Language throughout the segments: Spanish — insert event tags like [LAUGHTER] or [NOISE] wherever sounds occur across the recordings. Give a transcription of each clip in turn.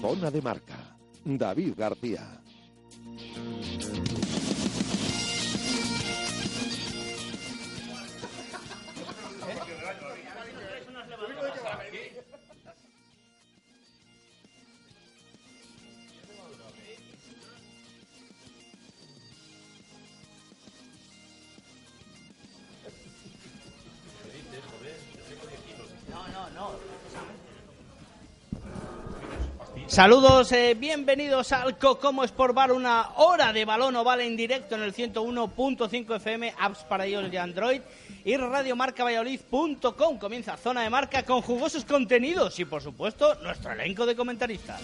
Zona de marca. David García. Saludos, eh, bienvenidos al Cocomo Sport Bar, una hora de balón oval en directo en el 101.5 FM, apps para iOS y Android y radiomarcavalladolid.com. Comienza zona de marca con jugosos contenidos y, por supuesto, nuestro elenco de comentaristas.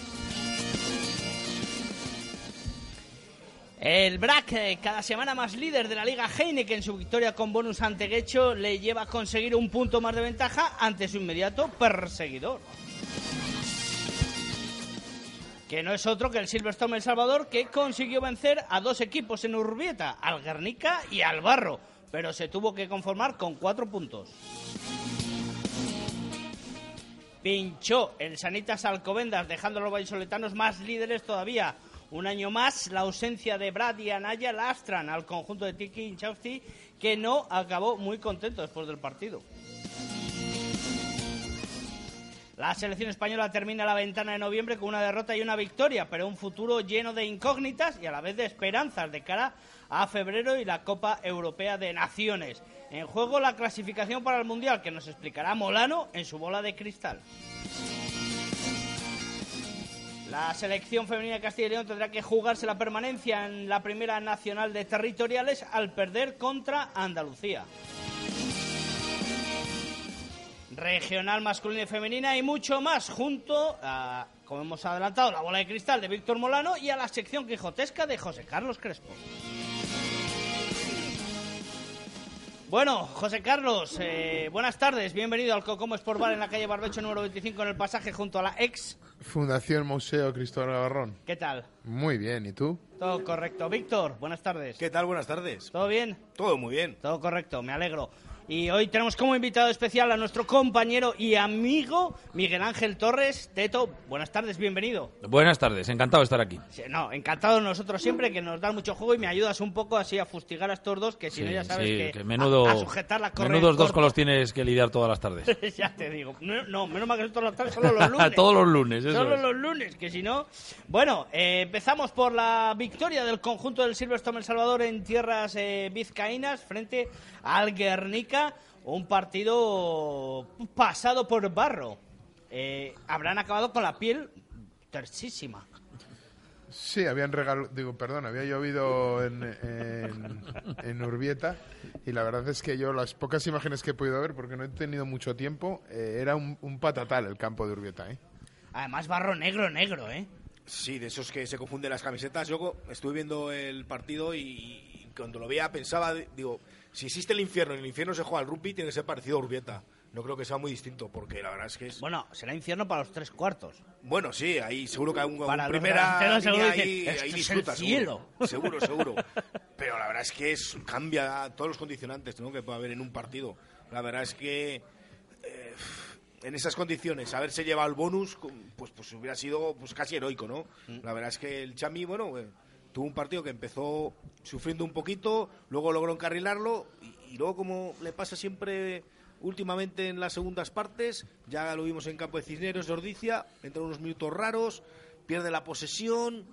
El BRAC, eh, cada semana más líder de la Liga Heineken, su victoria con bonus ante Guecho le lleva a conseguir un punto más de ventaja ante su inmediato perseguidor que no es otro que el Silverstone El Salvador, que consiguió vencer a dos equipos en Urbieta, al Guernica y al Barro, pero se tuvo que conformar con cuatro puntos. Pinchó el Sanitas Alcobendas, dejando a los vallisoletanos más líderes todavía. Un año más, la ausencia de Brad y Anaya lastran al conjunto de Tiki Inchausti, que no acabó muy contento después del partido. La selección española termina la ventana de noviembre con una derrota y una victoria, pero un futuro lleno de incógnitas y a la vez de esperanzas de cara a febrero y la Copa Europea de Naciones. En juego la clasificación para el Mundial, que nos explicará Molano en su bola de cristal. La selección femenina de Castilla y León tendrá que jugarse la permanencia en la primera nacional de territoriales al perder contra Andalucía regional masculina y femenina y mucho más junto a, como hemos adelantado, la bola de cristal de Víctor Molano y a la sección quijotesca de José Carlos Crespo. Bueno, José Carlos, eh, buenas tardes, bienvenido al Cocomo Sport Bar en la calle Barbecho número 25 en el pasaje junto a la ex Fundación Museo Cristóbal Gavarrón. ¿Qué tal? Muy bien, ¿y tú? Todo correcto. Víctor, buenas tardes. ¿Qué tal? Buenas tardes. ¿Todo bien? Todo muy bien. Todo correcto, me alegro. Y hoy tenemos como invitado especial a nuestro compañero y amigo Miguel Ángel Torres. Teto, buenas tardes, bienvenido. Buenas tardes, encantado de estar aquí. no, encantado nosotros siempre, que nos das mucho juego y me ayudas un poco así a fustigar a estos dos, que si no ya sabes que, menudo, a, sujetar la. Menudos dos con los tienes que lidiar todas las tardes. [LAUGHS] ya te digo. No, menos mal que todas las tardes, solo los [LAUGHS] lunes. Todos los lunes, eso Solo los lunes, que si no... Bueno, eh, empezamos por la victoria del conjunto del Silverstone El Salvador en tierras eh, vizcaínas frente al Guernica un partido pasado por barro. Eh, habrán acabado con la piel tersísima. Sí, habían regalado, digo, perdón, había llovido en, [LAUGHS] en, Urbieta y la verdad es que yo las pocas imágenes que he podido ver, porque no he tenido mucho tiempo, eh, era un, patatal el campo de Urbieta. ¿eh? Además, barro negro, negro, ¿eh? Sí, de esos que se confunden las camisetas. Yo estuve viendo el partido y cuando lo veía pensaba, digo, si existe el infierno y el infierno se juega al rugby, tiene que ser parecido a Urbieta. No creo que sea muy distinto, porque la verdad es que es... Bueno, será infierno para los tres cuartos. Bueno, sí, ahí seguro que hay un, para primera ahí, ahí disfruta, seguro. [LAUGHS] Seguro, seguro. [LAUGHS] Pero la verdad es que es, cambia todos los condicionantes que puede haber en un partido. La verdad es que eh, en esas condiciones haberse llevado el bonus, pues, pues hubiera sido pues casi heroico, ¿no? Mm. La verdad es que el Chami, bueno... Tuvo un partido que empezó sufriendo un poquito, luego logró encarrilarlo y, luego como le pasa siempre últimamente en las segundas partes, ya lo vimos en campo de Cisneros de Ordicia, entra unos minutos raros, pierde la posesión,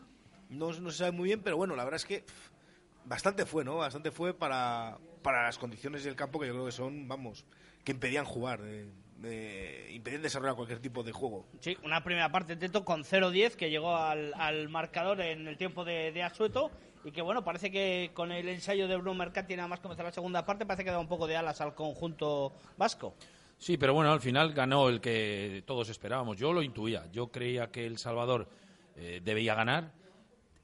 no, no, se sabe muy bien, pero bueno, la verdad es que bastante fue, ¿no? Bastante fue para, para las condiciones del campo que yo creo que son, vamos, que impedían jugar. Eh, eh, impiden desarrollar cualquier tipo de juego. Sí, una primera parte Teto con 0-10 que llegó al, marcador en el tiempo de, de, Asueto y que bueno, parece que con el ensayo de Bruno Mercati nada más comenzar la segunda parte parece que da un poco de alas al conjunto vasco. Sí, pero bueno, al final ganó el que todos esperábamos. Yo lo intuía. Yo creía que El Salvador eh, debía ganar.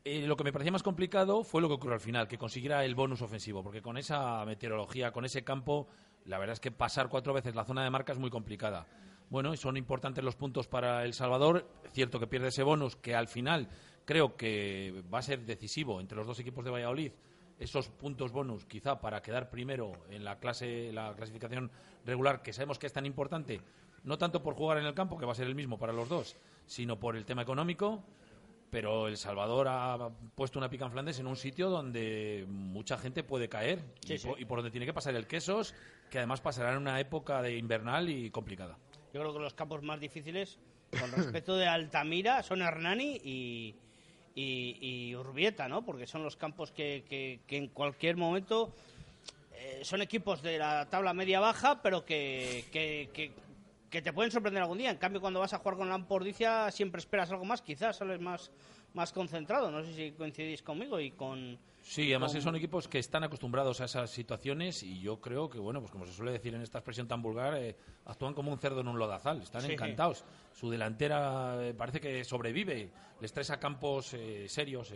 Eh, lo que me parecía más complicado fue lo que ocurrió al final, que consiguiera el bonus ofensivo, porque con esa meteorología, con ese campo, la verdad es que pasar cuatro veces la zona de marca es muy complicada. Bueno, y son importantes los puntos para El Salvador. Cierto que pierde ese bonus, que al final creo que va a ser decisivo entre los dos equipos de Valladolid. Esos puntos bonus, quizá para quedar primero en la clase, la clasificación regular, que sabemos que es tan importante, no tanto por jugar en el campo, que va a ser el mismo para los dos, sino por el tema económico pero El Salvador ha puesto una pica en Flandes en un sitio donde mucha gente puede caer y, Por, donde tiene que pasar el Quesos, que además pasará en una época de invernal y complicada. Yo creo que los campos más difíciles, con respecto de Altamira, son Hernani y, y, Urbieta, ¿no? Porque son los campos que, en cualquier momento eh, son equipos de la tabla media-baja, pero que, que te pueden sorprender algún día. En cambio, cuando vas a jugar con la Ampordicia, siempre esperas algo más, quizás sales más, más concentrado. No sé si coincidís conmigo y con. Sí, además son equipos que están acostumbrados a esas situaciones y yo creo que, bueno, pues como se suele decir en esta expresión tan vulgar, eh, actúan como un cerdo en un lodazal, están encantados. Su delantera eh, parece que sobrevive, les traes a campos eh, serios,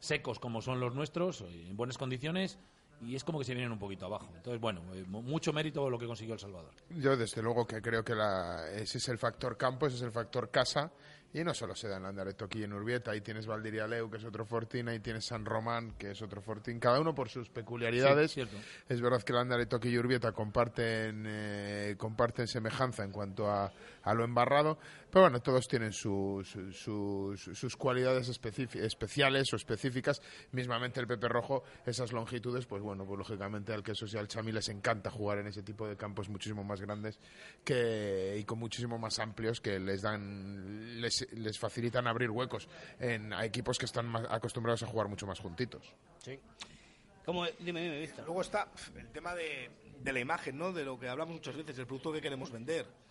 secos como son los nuestros, en buenas condiciones y es como que se vienen un poquito abajo. Entonces, bueno, eh, mucho mérito lo que consiguió El Salvador. Yo, desde luego, que creo que la, ese es el factor campo, ese es el factor casa, y no solo se da en Andareto aquí en Urbieta, ahí tienes Leu que es otro fortín, ahí tienes San Román, que es otro fortín, cada uno por sus peculiaridades. es verdad que el Andareto y Urbieta comparten, eh, comparten semejanza en cuanto a, a, lo embarrado, pero bueno, todos tienen sus, sus, cualidades especiales o específicas. Mismamente el Pepe Rojo, esas longitudes, pues bueno, pues lógicamente al que social Chami les encanta jugar en ese tipo de campos muchísimo más grandes que, y con muchísimo más amplios que les dan, les les, facilitan abrir huecos en, a equipos que están acostumbrados a jugar mucho más juntitos. Sí. Como, dime, dime, Luego está el tema de, de la imagen, ¿no? De lo que hablamos muchas veces, el producto que queremos vender.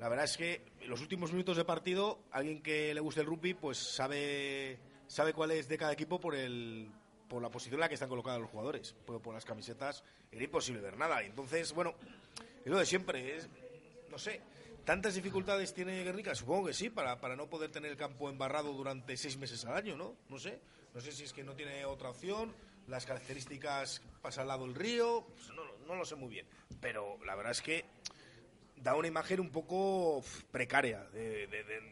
La verdad es que en los últimos minutos de partido, alguien que le guste el rugby, pues sabe, sabe cuál es de cada equipo por el por la posición en la que están colocados los jugadores. Por, por las camisetas era imposible ver nada. Entonces, bueno, es lo de siempre. Es, no sé, ¿Tantas dificultades tiene Guernica? Supongo que sí, para, para no poder tener el campo embarrado durante seis meses al año, ¿no? No sé. No sé si es que no tiene otra opción, las características pasa al lado del río, pues no, no, lo sé muy bien. Pero la verdad es que da una imagen un poco precaria de,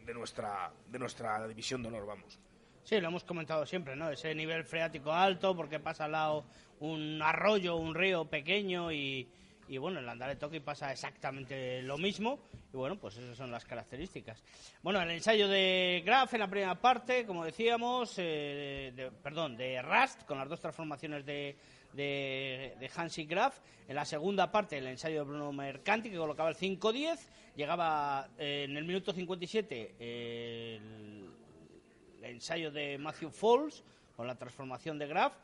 de, nuestra, de nuestra división de honor, vamos. Sí, lo hemos comentado siempre, ¿no? Ese nivel freático alto, porque pasa al lado un arroyo, un río pequeño y, y bueno, en de Toki pasa exactamente lo mismo y bueno, pues esas son las características. Bueno, el ensayo de Graf en la primera parte, como decíamos, eh, de, perdón, de Rust, con las dos transformaciones de, de, de Hansi Graf. En la segunda parte, el ensayo de Bruno Mercanti, que colocaba el 5-10. Llegaba eh, en el minuto 57 el, el ensayo de Matthew Falls, con la transformación de Graf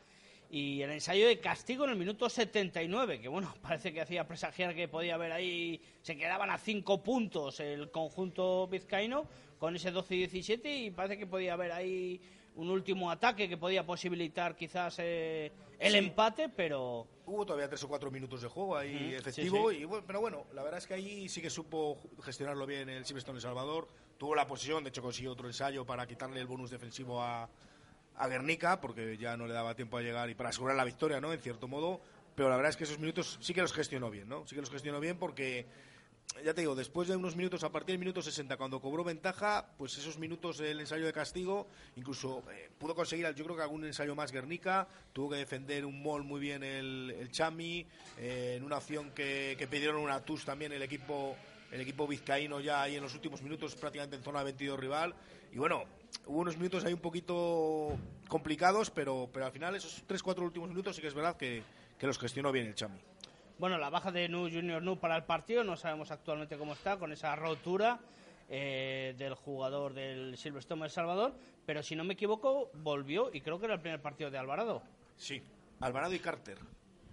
y el ensayo de castigo en el minuto 79, que bueno, [LAUGHS] parece que hacía presagiar que podía haber ahí, se quedaban a cinco puntos el conjunto vizcaíno con ese 12 y 17 y parece que podía haber ahí un último ataque que podía posibilitar quizás eh, el empate, pero... Hubo todavía tres o cuatro minutos de juego ahí efectivo, Y, pero bueno, la verdad es que ahí sí que supo gestionarlo bien el Silverstone El Salvador, tuvo la posición, de hecho consiguió otro ensayo para quitarle el bonus defensivo a, a Guernica, porque ya no le daba tiempo a llegar y para asegurar la victoria, ¿no? En cierto modo. Pero la verdad es que esos minutos sí que los gestionó bien, ¿no? Sí que los gestionó bien porque, ya te digo, después de unos minutos, a partir del minuto 60, cuando cobró ventaja, pues esos minutos del ensayo de castigo, incluso eh, pudo conseguir, yo creo que algún ensayo más Guernica, tuvo que defender un mol muy bien el, el Chami, eh, en una acción que, que pidieron una TUS también el equipo el equipo vizcaíno ya ahí en los últimos minutos prácticamente en zona de 22 rival y bueno, hubo unos minutos ahí un poquito complicados, pero, pero al final esos 3-4 últimos minutos sí que es verdad que, los gestionó bien el Chami. Bueno, la baja de Nu Junior Nu para el partido, no sabemos actualmente cómo está, con esa rotura eh, del jugador del Silverstone El Salvador, pero si no me equivoco, volvió y creo que era el primer partido de Alvarado. Sí, Alvarado y Carter.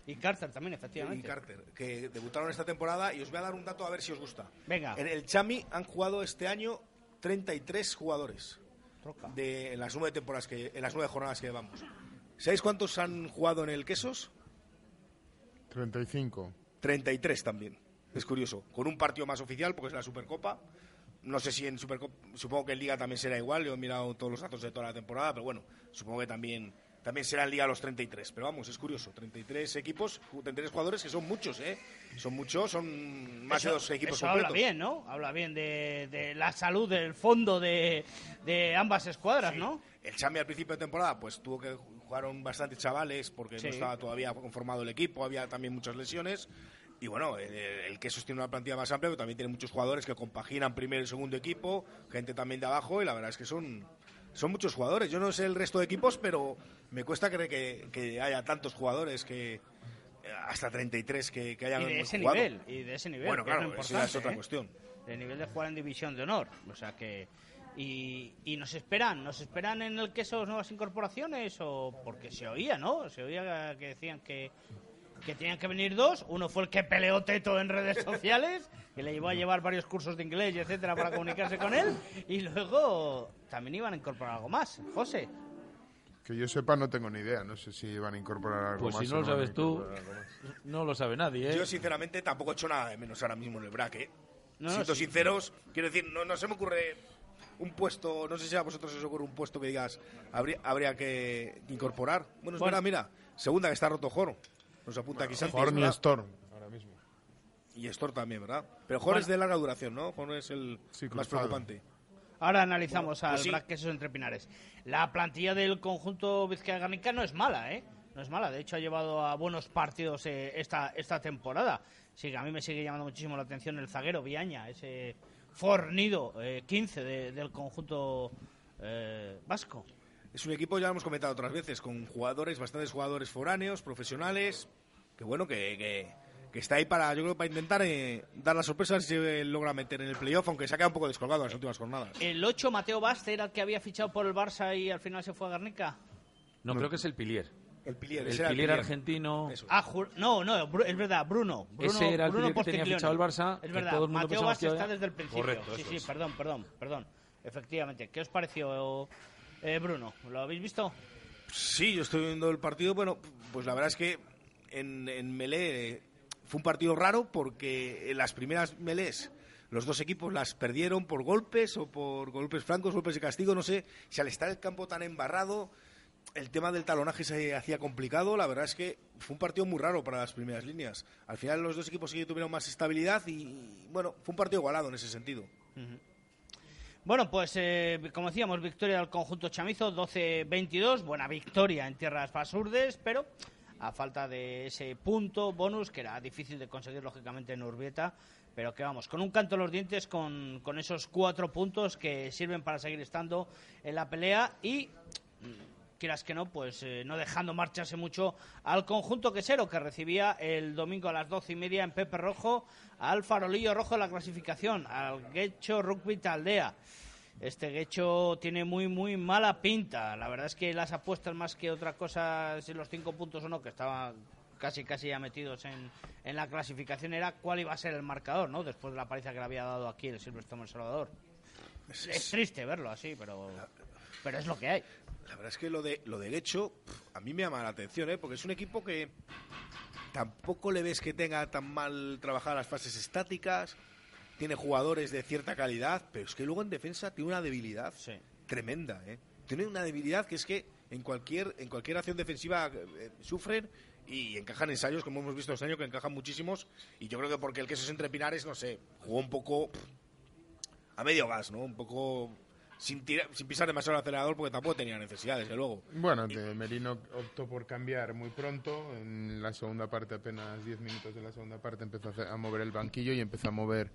Y Carter también, efectivamente. Y Carter, que debutaron esta temporada y os voy a dar un dato a ver si os gusta. Venga. En el Chami han jugado este año 33 jugadores. De, en las nueve temporadas que en las nueve jornadas que llevamos. ¿Sabéis cuántos han jugado en el Quesos? 35. 33 también. Es curioso. Con un partido más oficial, porque es la Supercopa. No sé si en Supercopa, supongo que en Liga también será igual. Yo he mirado todos los datos de toda la temporada, pero bueno, supongo que también también será en Liga los 33. Pero vamos, es curioso. 33 equipos, 33 jugadores, que son muchos, ¿eh? Son muchos, son más de dos equipos eso completos. habla bien, ¿no? Habla bien de, la salud del fondo de, ambas escuadras, ¿no? El Chami al principio de temporada, pues tuvo que jugaron bastantes chavales porque no estaba todavía conformado el equipo, había también muchas lesiones. Y bueno, el, que sostiene una plantilla más amplia, pero también tiene muchos jugadores que compaginan primer y segundo equipo, gente también de abajo, y la verdad es que son, son muchos jugadores. Yo no sé el resto de equipos, pero me cuesta creer que, haya tantos jugadores que hasta 33 que, que hayan y de ese jugado. nivel y de ese nivel bueno claro eso es otra ¿eh? cuestión el nivel de jugar en división de honor o sea que y, y, nos esperan, nos esperan en el queso nuevas incorporaciones o porque se oía, ¿no? Se oía que decían que, que tenían que venir dos. Uno fue el que peleó Teto en redes sociales, que le llevó a llevar varios cursos de inglés y etcétera para comunicarse con él. Y luego también iban a incorporar algo más. José. Que yo sepa, no tengo ni idea. No sé si iban a incorporar algo más. Pues si no lo sabes tú, no lo sabe nadie. ¿eh? Yo, sinceramente, tampoco he hecho nada de menos ahora mismo en el braque. No, Siento sinceros, quiero decir, no, no se me ocurre un puesto, no sé si a vosotros os ocurre un puesto que digas, habría, habría que incorporar. Bueno, es verdad, mira, segunda que está roto Joro. Nos apunta aquí Santi. Jorn y Storm, ahora mismo. Y Storm también, ¿verdad? Pero Jor es de larga duración, ¿no? Jor es el más preocupante. Ahora analizamos al pues Quesos entre Pinares. La plantilla del conjunto Vizcaya Garnica no es mala, ¿eh? No es mala. De hecho, ha llevado a buenos partidos eh, esta, esta temporada. Sí, a mí me sigue llamando muchísimo la atención el zaguero Viaña, ese fornido, 15 eh, del conjunto eh, vasco. Es un equipo, ya lo hemos comentado otras veces, con jugadores, bastantes jugadores foráneos, profesionales, que bueno, que, que, está ahí para, yo creo, para intentar eh, dar la sorpresa si se logra meter en el playoff, aunque se ha quedado un poco descolgado en las últimas jornadas. ¿El 8, Mateo Baste, era el que había fichado por el Barça y al final se fue a Garnica? No, creo que es el Pilier. El Pilier, el, pilier argentino. Ah, no, no, es verdad, Bruno. Bruno ese era el Bruno que tenía fichado el Barça. Es verdad, Mateo Baste está desde el principio. Correcto, sí, sí, perdón, perdón, perdón. Efectivamente. ¿Qué os pareció, eh, Bruno? ¿Lo habéis visto? Sí, yo estoy viendo el partido. Bueno, pues la verdad es que en, en Melé fue un partido raro porque en las primeras Melés los dos equipos las perdieron por golpes o por golpes francos, golpes de castigo, no sé, si al estar el campo tan embarrado el tema del talonaje se hacía complicado. La verdad es que fue un partido muy raro para las primeras líneas. Al final los dos equipos sí tuvieron más estabilidad y, bueno, fue un partido igualado en ese sentido. Bueno, pues eh, como decíamos, victoria del conjunto chamizo, 12-22, buena victoria en tierras basurdes, pero a falta de ese punto bonus, que era difícil de conseguir lógicamente en Urbieta, pero que vamos, con un canto en los dientes, con, con esos cuatro puntos que sirven para seguir estando en la pelea y quieras que no, pues eh, no dejando marcharse mucho al conjunto quesero que recibía el domingo a las doce y media en Pepe Rojo al farolillo rojo de la clasificación, al Guecho Rugby Taldea. Este Guecho tiene muy, muy mala pinta. La verdad es que las apuestas más que otra cosa, si los cinco puntos o no, que estaban casi casi ya metidos en, en la clasificación, era cuál iba a ser el marcador, ¿no? Después de la paliza que le había dado aquí el Silverstone El Salvador. Es, triste verlo así, pero, pero es lo que hay. La verdad es que lo de lo del hecho a mí me llama la atención, ¿eh? porque es un equipo que tampoco le ves que tenga tan mal trabajar las fases estáticas, tiene jugadores de cierta calidad, pero es que luego en defensa tiene una debilidad tremenda, ¿eh? Tiene una debilidad que es que en cualquier en cualquier acción defensiva eh, sufren y encajan ensayos, como hemos visto este año, que encajan muchísimos. Y yo creo que porque el queso es entre pinares, no sé, jugó un poco a medio gas, ¿no? Un poco sin, sin pisar demasiado el acelerador porque tampoco tenía necesidad, desde luego. Bueno, Merino optó por cambiar muy pronto. En la segunda parte, apenas 10 minutos de la segunda parte, empezó a mover el banquillo y empezó a mover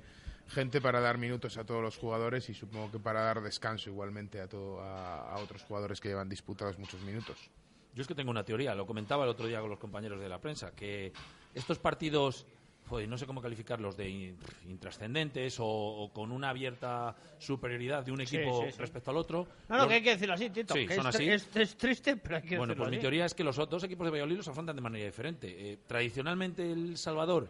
gente para dar minutos a todos los jugadores y supongo que para dar descanso igualmente a, todo, a, otros jugadores que llevan disputados muchos minutos. Yo es que tengo una teoría, lo comentaba el otro día con los compañeros de la prensa, que estos partidos no sé cómo calificarlos, de intrascendentes o, con una abierta superioridad de un equipo respecto al otro. No, no, que hay que decirlo así, Tito. Sí, son así. Es, triste, pero hay que Bueno, pues mi teoría es que los dos equipos de Valladolid los afrontan de manera diferente. Eh, tradicionalmente El Salvador,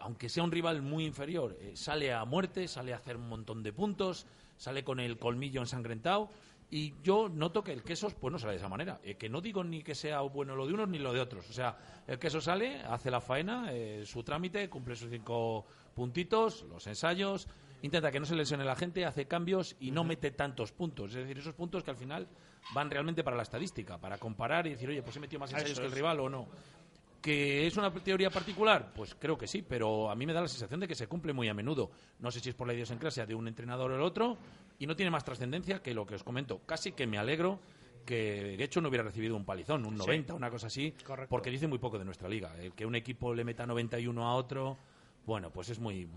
aunque sea un rival muy inferior, eh, sale a muerte, sale a hacer un montón de puntos, sale con el colmillo ensangrentado y yo noto que el queso pues no sale de esa manera. Eh, que no digo ni que sea bueno lo de unos ni lo de otros. O sea, el queso sale, hace la faena, eh, su trámite, cumple sus cinco puntitos, los ensayos, intenta que no se lesione la gente, hace cambios y no mete tantos puntos. Es decir, esos puntos que al final van realmente para la estadística, para comparar y decir, oye, pues he metido más ensayos que el rival o no. ¿Que es una teoría particular? Pues creo que sí, pero a mí me da la sensación de que se cumple muy a menudo. No sé si es por la idiosincrasia de un entrenador o el otro, y no tiene más trascendencia que lo que os comento. Casi que me alegro que de hecho no hubiera recibido un palizón, un 90, una cosa así, porque dice muy poco de nuestra liga. El que un equipo le meta 91 a otro, bueno, pues es muy,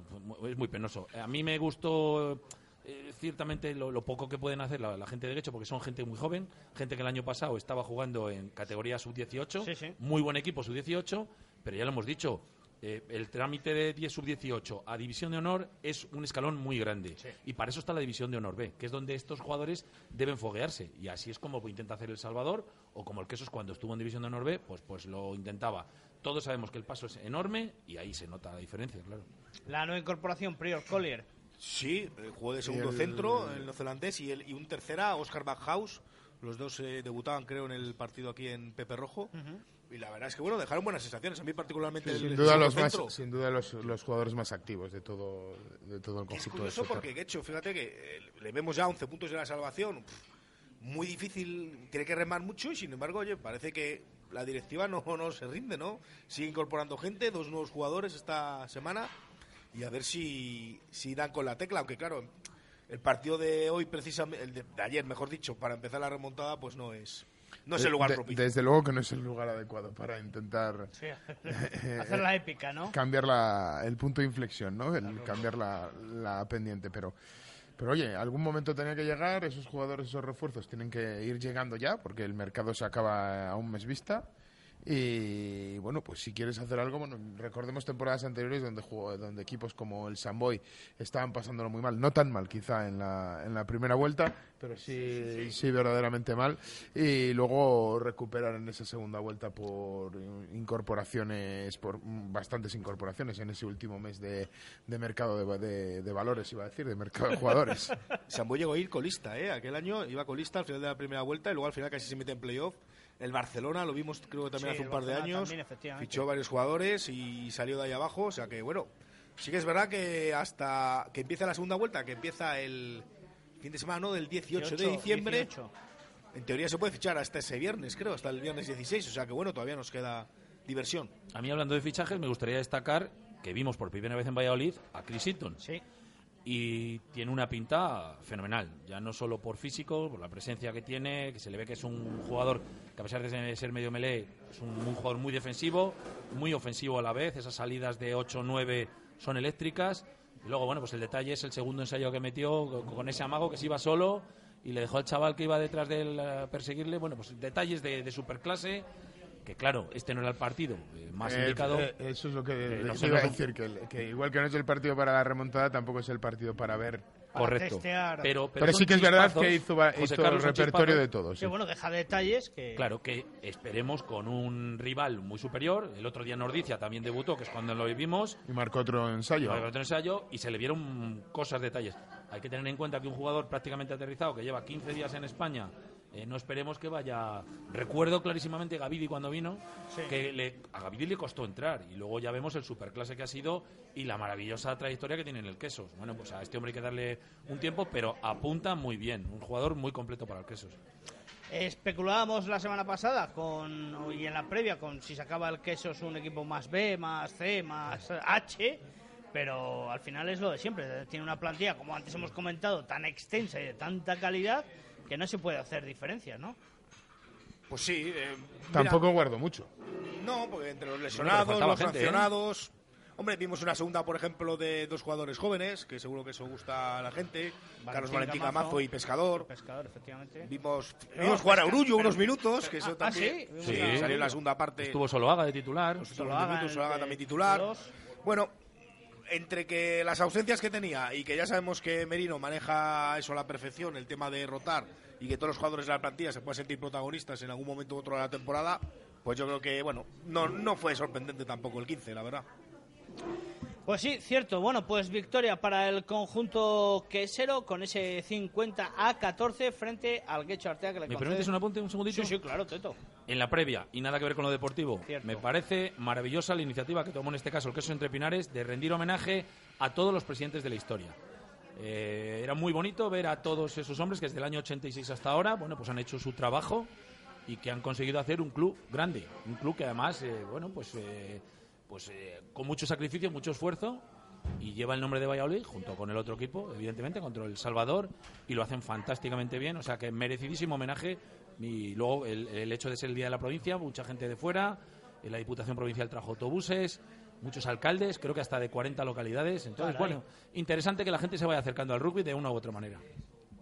es muy penoso. A mí me gustó eh, ciertamente lo, poco que pueden hacer la, gente de derecho, porque son gente muy joven, gente que el año pasado estaba jugando en categoría sub-18, muy buen equipo sub-18, pero ya lo hemos dicho, eh, el trámite de 10 sub-18 a División de Honor es un escalón muy grande. Y para eso está la División de Honor B, que es donde estos jugadores deben foguearse. Y así es como intenta hacer El Salvador, o como el Quesos cuando estuvo en División de Honor B, pues, pues lo intentaba. Todos sabemos que el paso es enorme y ahí se nota la diferencia, claro. La nueva incorporación, Prior Collier. Sí, eh, jugó de segundo centro, el neozelandés, y, el, y un tercera, Oscar Backhaus. Los dos eh, debutaban, creo, en el partido aquí en Pepe Rojo. Y la verdad es que bueno dejaron buenas sensaciones. A mí particularmente sin, duda los más, sin duda los, los, jugadores más activos de todo de todo el conjunto es curioso porque hecho fíjate que eh, le vemos ya 11 puntos de la salvación. Muy difícil tiene que remar mucho y sin embargo oye parece que la directiva no, no se rinde no sigue incorporando gente dos nuevos jugadores esta semana y a ver si si dan con la tecla aunque claro el partido de hoy precisamente el de ayer mejor dicho para empezar la remontada pues no es no es el lugar propicio. Desde luego que no es el lugar adecuado para intentar [LAUGHS] hacer la épica, ¿no? Cambiar el punto de inflexión, ¿no? El, cambiar la, pendiente, pero pero oye, algún momento tenía que llegar, esos jugadores, esos refuerzos tienen que ir llegando ya, porque el mercado se acaba a un mes vista. Y bueno, pues si quieres hacer algo, bueno, recordemos temporadas anteriores donde jugó, donde equipos como el Samboy estaban pasándolo muy mal, no tan mal quizá en la, en la primera vuelta, pero sí, sí, verdaderamente mal. Y luego recuperar en esa segunda vuelta por incorporaciones, por bastantes incorporaciones en ese último mes de, de mercado de, de, valores, iba a decir, de mercado de jugadores. [LAUGHS] Samboy llegó a ir colista, ¿eh? Aquel año iba colista al final de la primera vuelta y luego al final casi se mete en playoff el Barcelona, lo vimos creo que también hace un par de años, fichó varios jugadores y salió de ahí abajo, o sea que bueno, sí que es verdad que hasta que empieza la segunda vuelta, que empieza el fin de semana ¿no? del 18, de diciembre, en teoría se puede fichar hasta ese viernes, creo, hasta el viernes 16, o sea que bueno, todavía nos queda diversión. A mí hablando de fichajes me gustaría destacar que vimos por primera vez en Valladolid a Chris Eaton. Sí y tiene una pinta fenomenal, ya no solo por físico, por la presencia que tiene, que se le ve que es un jugador que a pesar de ser medio melee, es un, jugador muy defensivo, muy ofensivo a la vez, esas salidas de 8-9 son eléctricas, y luego, bueno, pues el detalle es el segundo ensayo que metió con ese amago que se iba solo y le dejó al chaval que iba detrás de él a perseguirle, bueno, pues detalles de, de superclase que claro, este no era el partido eh, más eh, indicado. Eh, eso es lo que iba a decir, que, igual que no es el partido para la remontada, tampoco es el partido para ver. Correcto. Pero, pero, sí que es verdad que hizo, el repertorio de todos. Que bueno, deja detalles que... Claro, que esperemos con un rival muy superior. El otro día Nordicia también debutó, que es cuando lo vivimos. Y marcó otro ensayo. Marcó otro ensayo y se le vieron cosas, detalles. Hay que tener en cuenta que un jugador prácticamente aterrizado, que lleva 15 días en España eh, no esperemos que vaya. Recuerdo clarísimamente a Gavidi cuando vino, que le, a Gavidi le costó entrar y luego ya vemos el superclase que ha sido y la maravillosa trayectoria que tiene en el Quesos. Bueno, pues a este hombre hay que darle un tiempo, pero apunta muy bien, un jugador muy completo para el Quesos. Especulábamos la semana pasada con y en la previa con si sacaba el Quesos un equipo más B, más C, más H pero al final es lo de siempre. Tiene una plantilla, como antes hemos comentado, tan extensa y de tanta calidad que no se puede hacer diferencias, ¿no? Pues sí. Eh, Tampoco guardo mucho. No, porque entre los lesionados, los ¿eh? sancionados... Hombre, vimos una segunda, por ejemplo, de dos jugadores jóvenes, que seguro que eso gusta a la gente. Carlos Valentín Camazo y Pescador. Pescador, efectivamente. Vimos, vimos jugar a Urullo unos minutos, que eso ah, también sí? salió en la segunda parte. Estuvo Soloaga de titular. Estuvo Soloaga, minutos, Soloaga también titular. Bueno, entre que las ausencias que tenía y que ya sabemos que Merino maneja eso a la perfección, el tema de rotar y que todos los jugadores de la plantilla se puedan sentir protagonistas en algún momento u otro de la temporada, pues yo creo que, bueno, no, no fue sorprendente tampoco el 15, la verdad. Pues sí, cierto. Bueno, pues victoria para el conjunto quesero con ese 50 a 14 frente al Guecho Artea que le ¿Me permites un apunte, un segundito? Sí, sí, claro, Teto. En la previa, y nada que ver con lo deportivo, me parece maravillosa la iniciativa que tomó en este caso el Queso Entre Pinares de rendir homenaje a todos los presidentes de la historia. Eh, era muy bonito ver a todos esos hombres que desde el año 86 hasta ahora, bueno, pues han hecho su trabajo y que han conseguido hacer un club grande, un club que además, eh, bueno, pues... Eh, pues con mucho sacrificio, mucho esfuerzo y lleva el nombre de Valladolid junto con el otro equipo, evidentemente, contra El Salvador y lo hacen fantásticamente bien, o sea que merecidísimo homenaje y luego el, hecho de ser el Día de la Provincia, mucha gente de fuera, en eh, la Diputación Provincial trajo autobuses, muchos alcaldes, creo que hasta de 40 localidades, entonces bueno, interesante que la gente se vaya acercando al rugby de una u otra manera.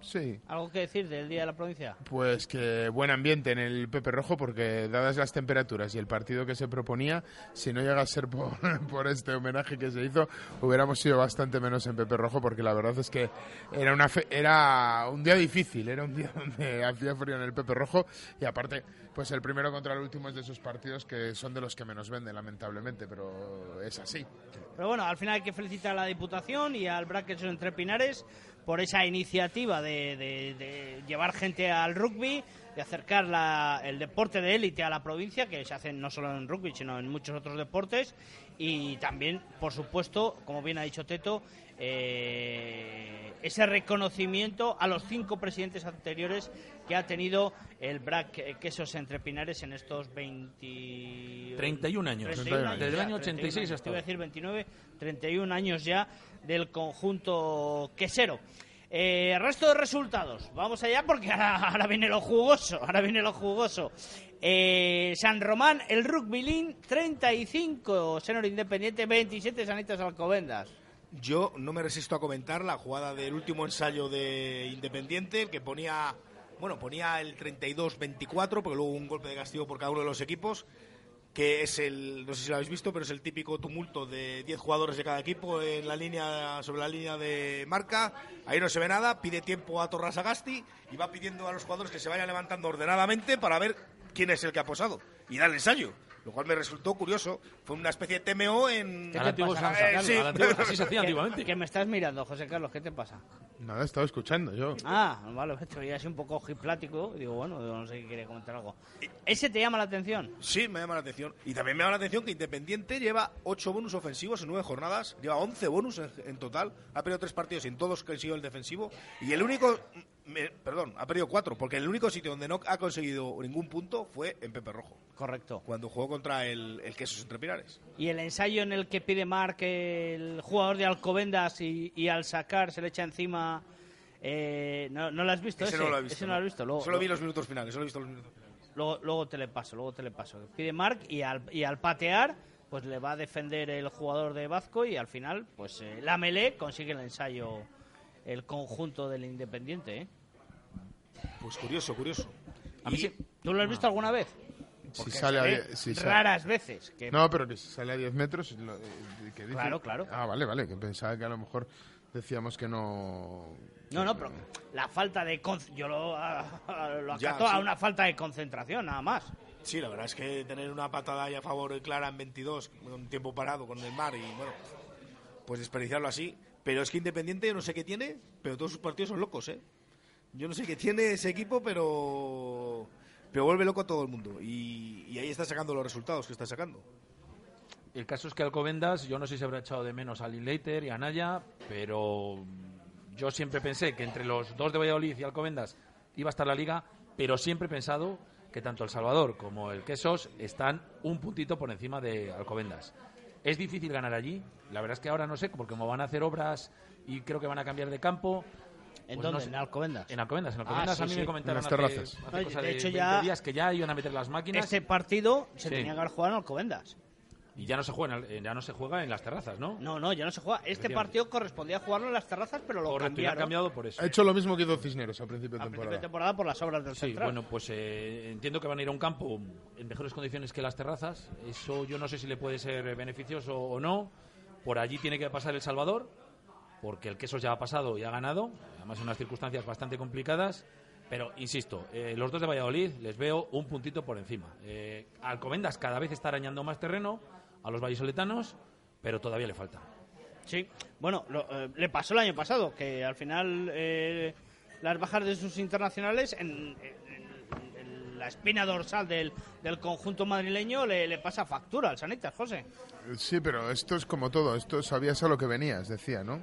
Sí. ¿Algo que decir del Día de la Provincia? Pues que buen ambiente en el Pepe Rojo porque dadas las temperaturas y el partido que se proponía, si no llega a ser por, [LAUGHS] este homenaje que se hizo, hubiéramos sido bastante menos en Pepe Rojo porque la verdad es que era, una era un día difícil, era un [LAUGHS] día donde hacía frío en el Pepe Rojo y aparte, pues el primero contra el último es de esos partidos que son de los que menos venden, lamentablemente, pero es así. Pero bueno, al final hay que felicitar a la Diputación y al Brackets entre Pinares por esa iniciativa de, llevar gente al rugby, de acercar el deporte de élite a la provincia, que se hace no solo en rugby, sino en muchos otros deportes, y también, por supuesto, como bien ha dicho Teto, eh, ese reconocimiento a los cinco presidentes anteriores que ha tenido el BRAC Quesos Entre Pinares en estos 20... 31 años. Desde el año 86 hasta... Iba a decir 29, 31 años ya del conjunto quesero. Eh, resto de resultados. Vamos allá porque ahora, viene lo jugoso. Ahora viene lo jugoso. Eh, San Román, el Rugby Lean, 35. Senor Independiente, 27. Sanitas Alcobendas. Yo no me resisto a comentar la jugada del último ensayo de Independiente, que ponía, bueno, ponía el 32-24, porque luego un golpe de castigo por cada uno de los equipos que es el, no sé si lo habéis visto, pero es el típico tumulto de 10 jugadores de cada equipo en la línea, sobre la línea de marca. Ahí no se ve nada, pide tiempo a Torras Agasti y va pidiendo a los jugadores que se vayan levantando ordenadamente para ver quién es el que ha posado y dar el ensayo lo cual me resultó curioso. Fue una especie de TMO en... ¿Qué te pasa? sí. así se hacía [LAUGHS] antiguamente. ¿Qué me estás mirando, José Carlos? ¿Qué te pasa? Nada, estaba escuchando yo. Ah, vale, esto ya es un poco ojiplático. Digo, bueno, no sé si quería comentar algo. ¿Ese te llama la atención? Sí, me llama la atención. Y también me llama la atención que Independiente lleva 8 bonus ofensivos en 9 jornadas. Lleva 11 bonus en, total. Ha perdido 3 partidos y en todos consiguió el defensivo. Y el único... perdón, ha perdido 4. Porque el único sitio donde no ha conseguido ningún punto fue en Pepe Rojo. Correcto. Cuando jugó contra el, el Quesos Entre Pinares. Y el ensayo en el que pide Mark el jugador de Alcobendas y, al sacar se le echa encima... Eh, ¿no, ¿no, lo has visto? Ese, no lo he visto. Ese no, lo has visto. Luego, solo vi los minutos finales, solo he visto los minutos finales. Luego, luego te le paso, luego te le paso. Pide Mark y al, y al patear pues le va a defender el jugador de Vasco y al final pues eh, la Melé consigue el ensayo el conjunto del Independiente. ¿eh? Pues curioso, curioso. A mí sí. ¿Tú lo has visto alguna vez? si sale a raras veces. No, pero que si sale a 10 metros. Lo, eh, Claro, claro. Ah, vale, vale, que pensaba que a lo mejor decíamos que no. No, no, pero la falta de. Yo lo, lo acato a una falta de concentración, nada más. Sí, la verdad es que tener una patada ahí a favor clara en 22, un tiempo parado con el mar y bueno, pues desperdiciarlo así. Pero es que Independiente yo no sé qué tiene, pero todos sus partidos son locos, ¿eh? Yo no sé qué tiene ese equipo, pero pero vuelve loco a todo el mundo. Y, ahí está sacando los resultados que está sacando. El caso es que Alcobendas, yo no sé si habrá echado de menos a Linklater y a Naya, pero yo siempre pensé que entre los dos de Valladolid y Alcobendas iba a estar la liga, pero siempre he pensado que tanto El Salvador como el Quesos están un puntito por encima de Alcobendas. Es difícil ganar allí, la verdad es que ahora no sé, porque como van a hacer obras y creo que van a cambiar de campo, ¿En pues dónde? ¿En Alcobendas? En Alcobendas. En Alcobendas ah, a mí me comentaron en las terrazas. de, hecho, ya días que ya iban a meter las máquinas. Este partido se tenía que haber jugado en Alcobendas. Y ya no se juega en, ya no se juega en las terrazas, ¿no? No, no, ya no se juega. Este partido correspondía jugarlo en las terrazas, pero lo Correcto, cambiaron. ha cambiado por eso. Ha hecho lo mismo que hizo Cisneros al principio de temporada. principio de temporada por las obras del sí, bueno, pues eh, entiendo que van a ir a un campo en mejores condiciones que las terrazas. Eso yo no sé si le puede ser beneficioso o no Por allí tiene que pasar El Salvador, porque el queso ya ha pasado y ha ganado, además en unas circunstancias bastante complicadas. Pero, insisto, eh, los dos de Valladolid les veo un puntito por encima. Eh, Alcobendas cada vez está arañando más terreno a los vallisoletanos, pero todavía le falta. Sí, bueno, eh, le pasó el año pasado, que al final eh, las bajas de sus internacionales en, la espina dorsal del, del conjunto madrileño le, le, pasa factura al Sanitas, José. Sí, pero esto es como todo, esto sabías a lo que venías, decía, ¿no?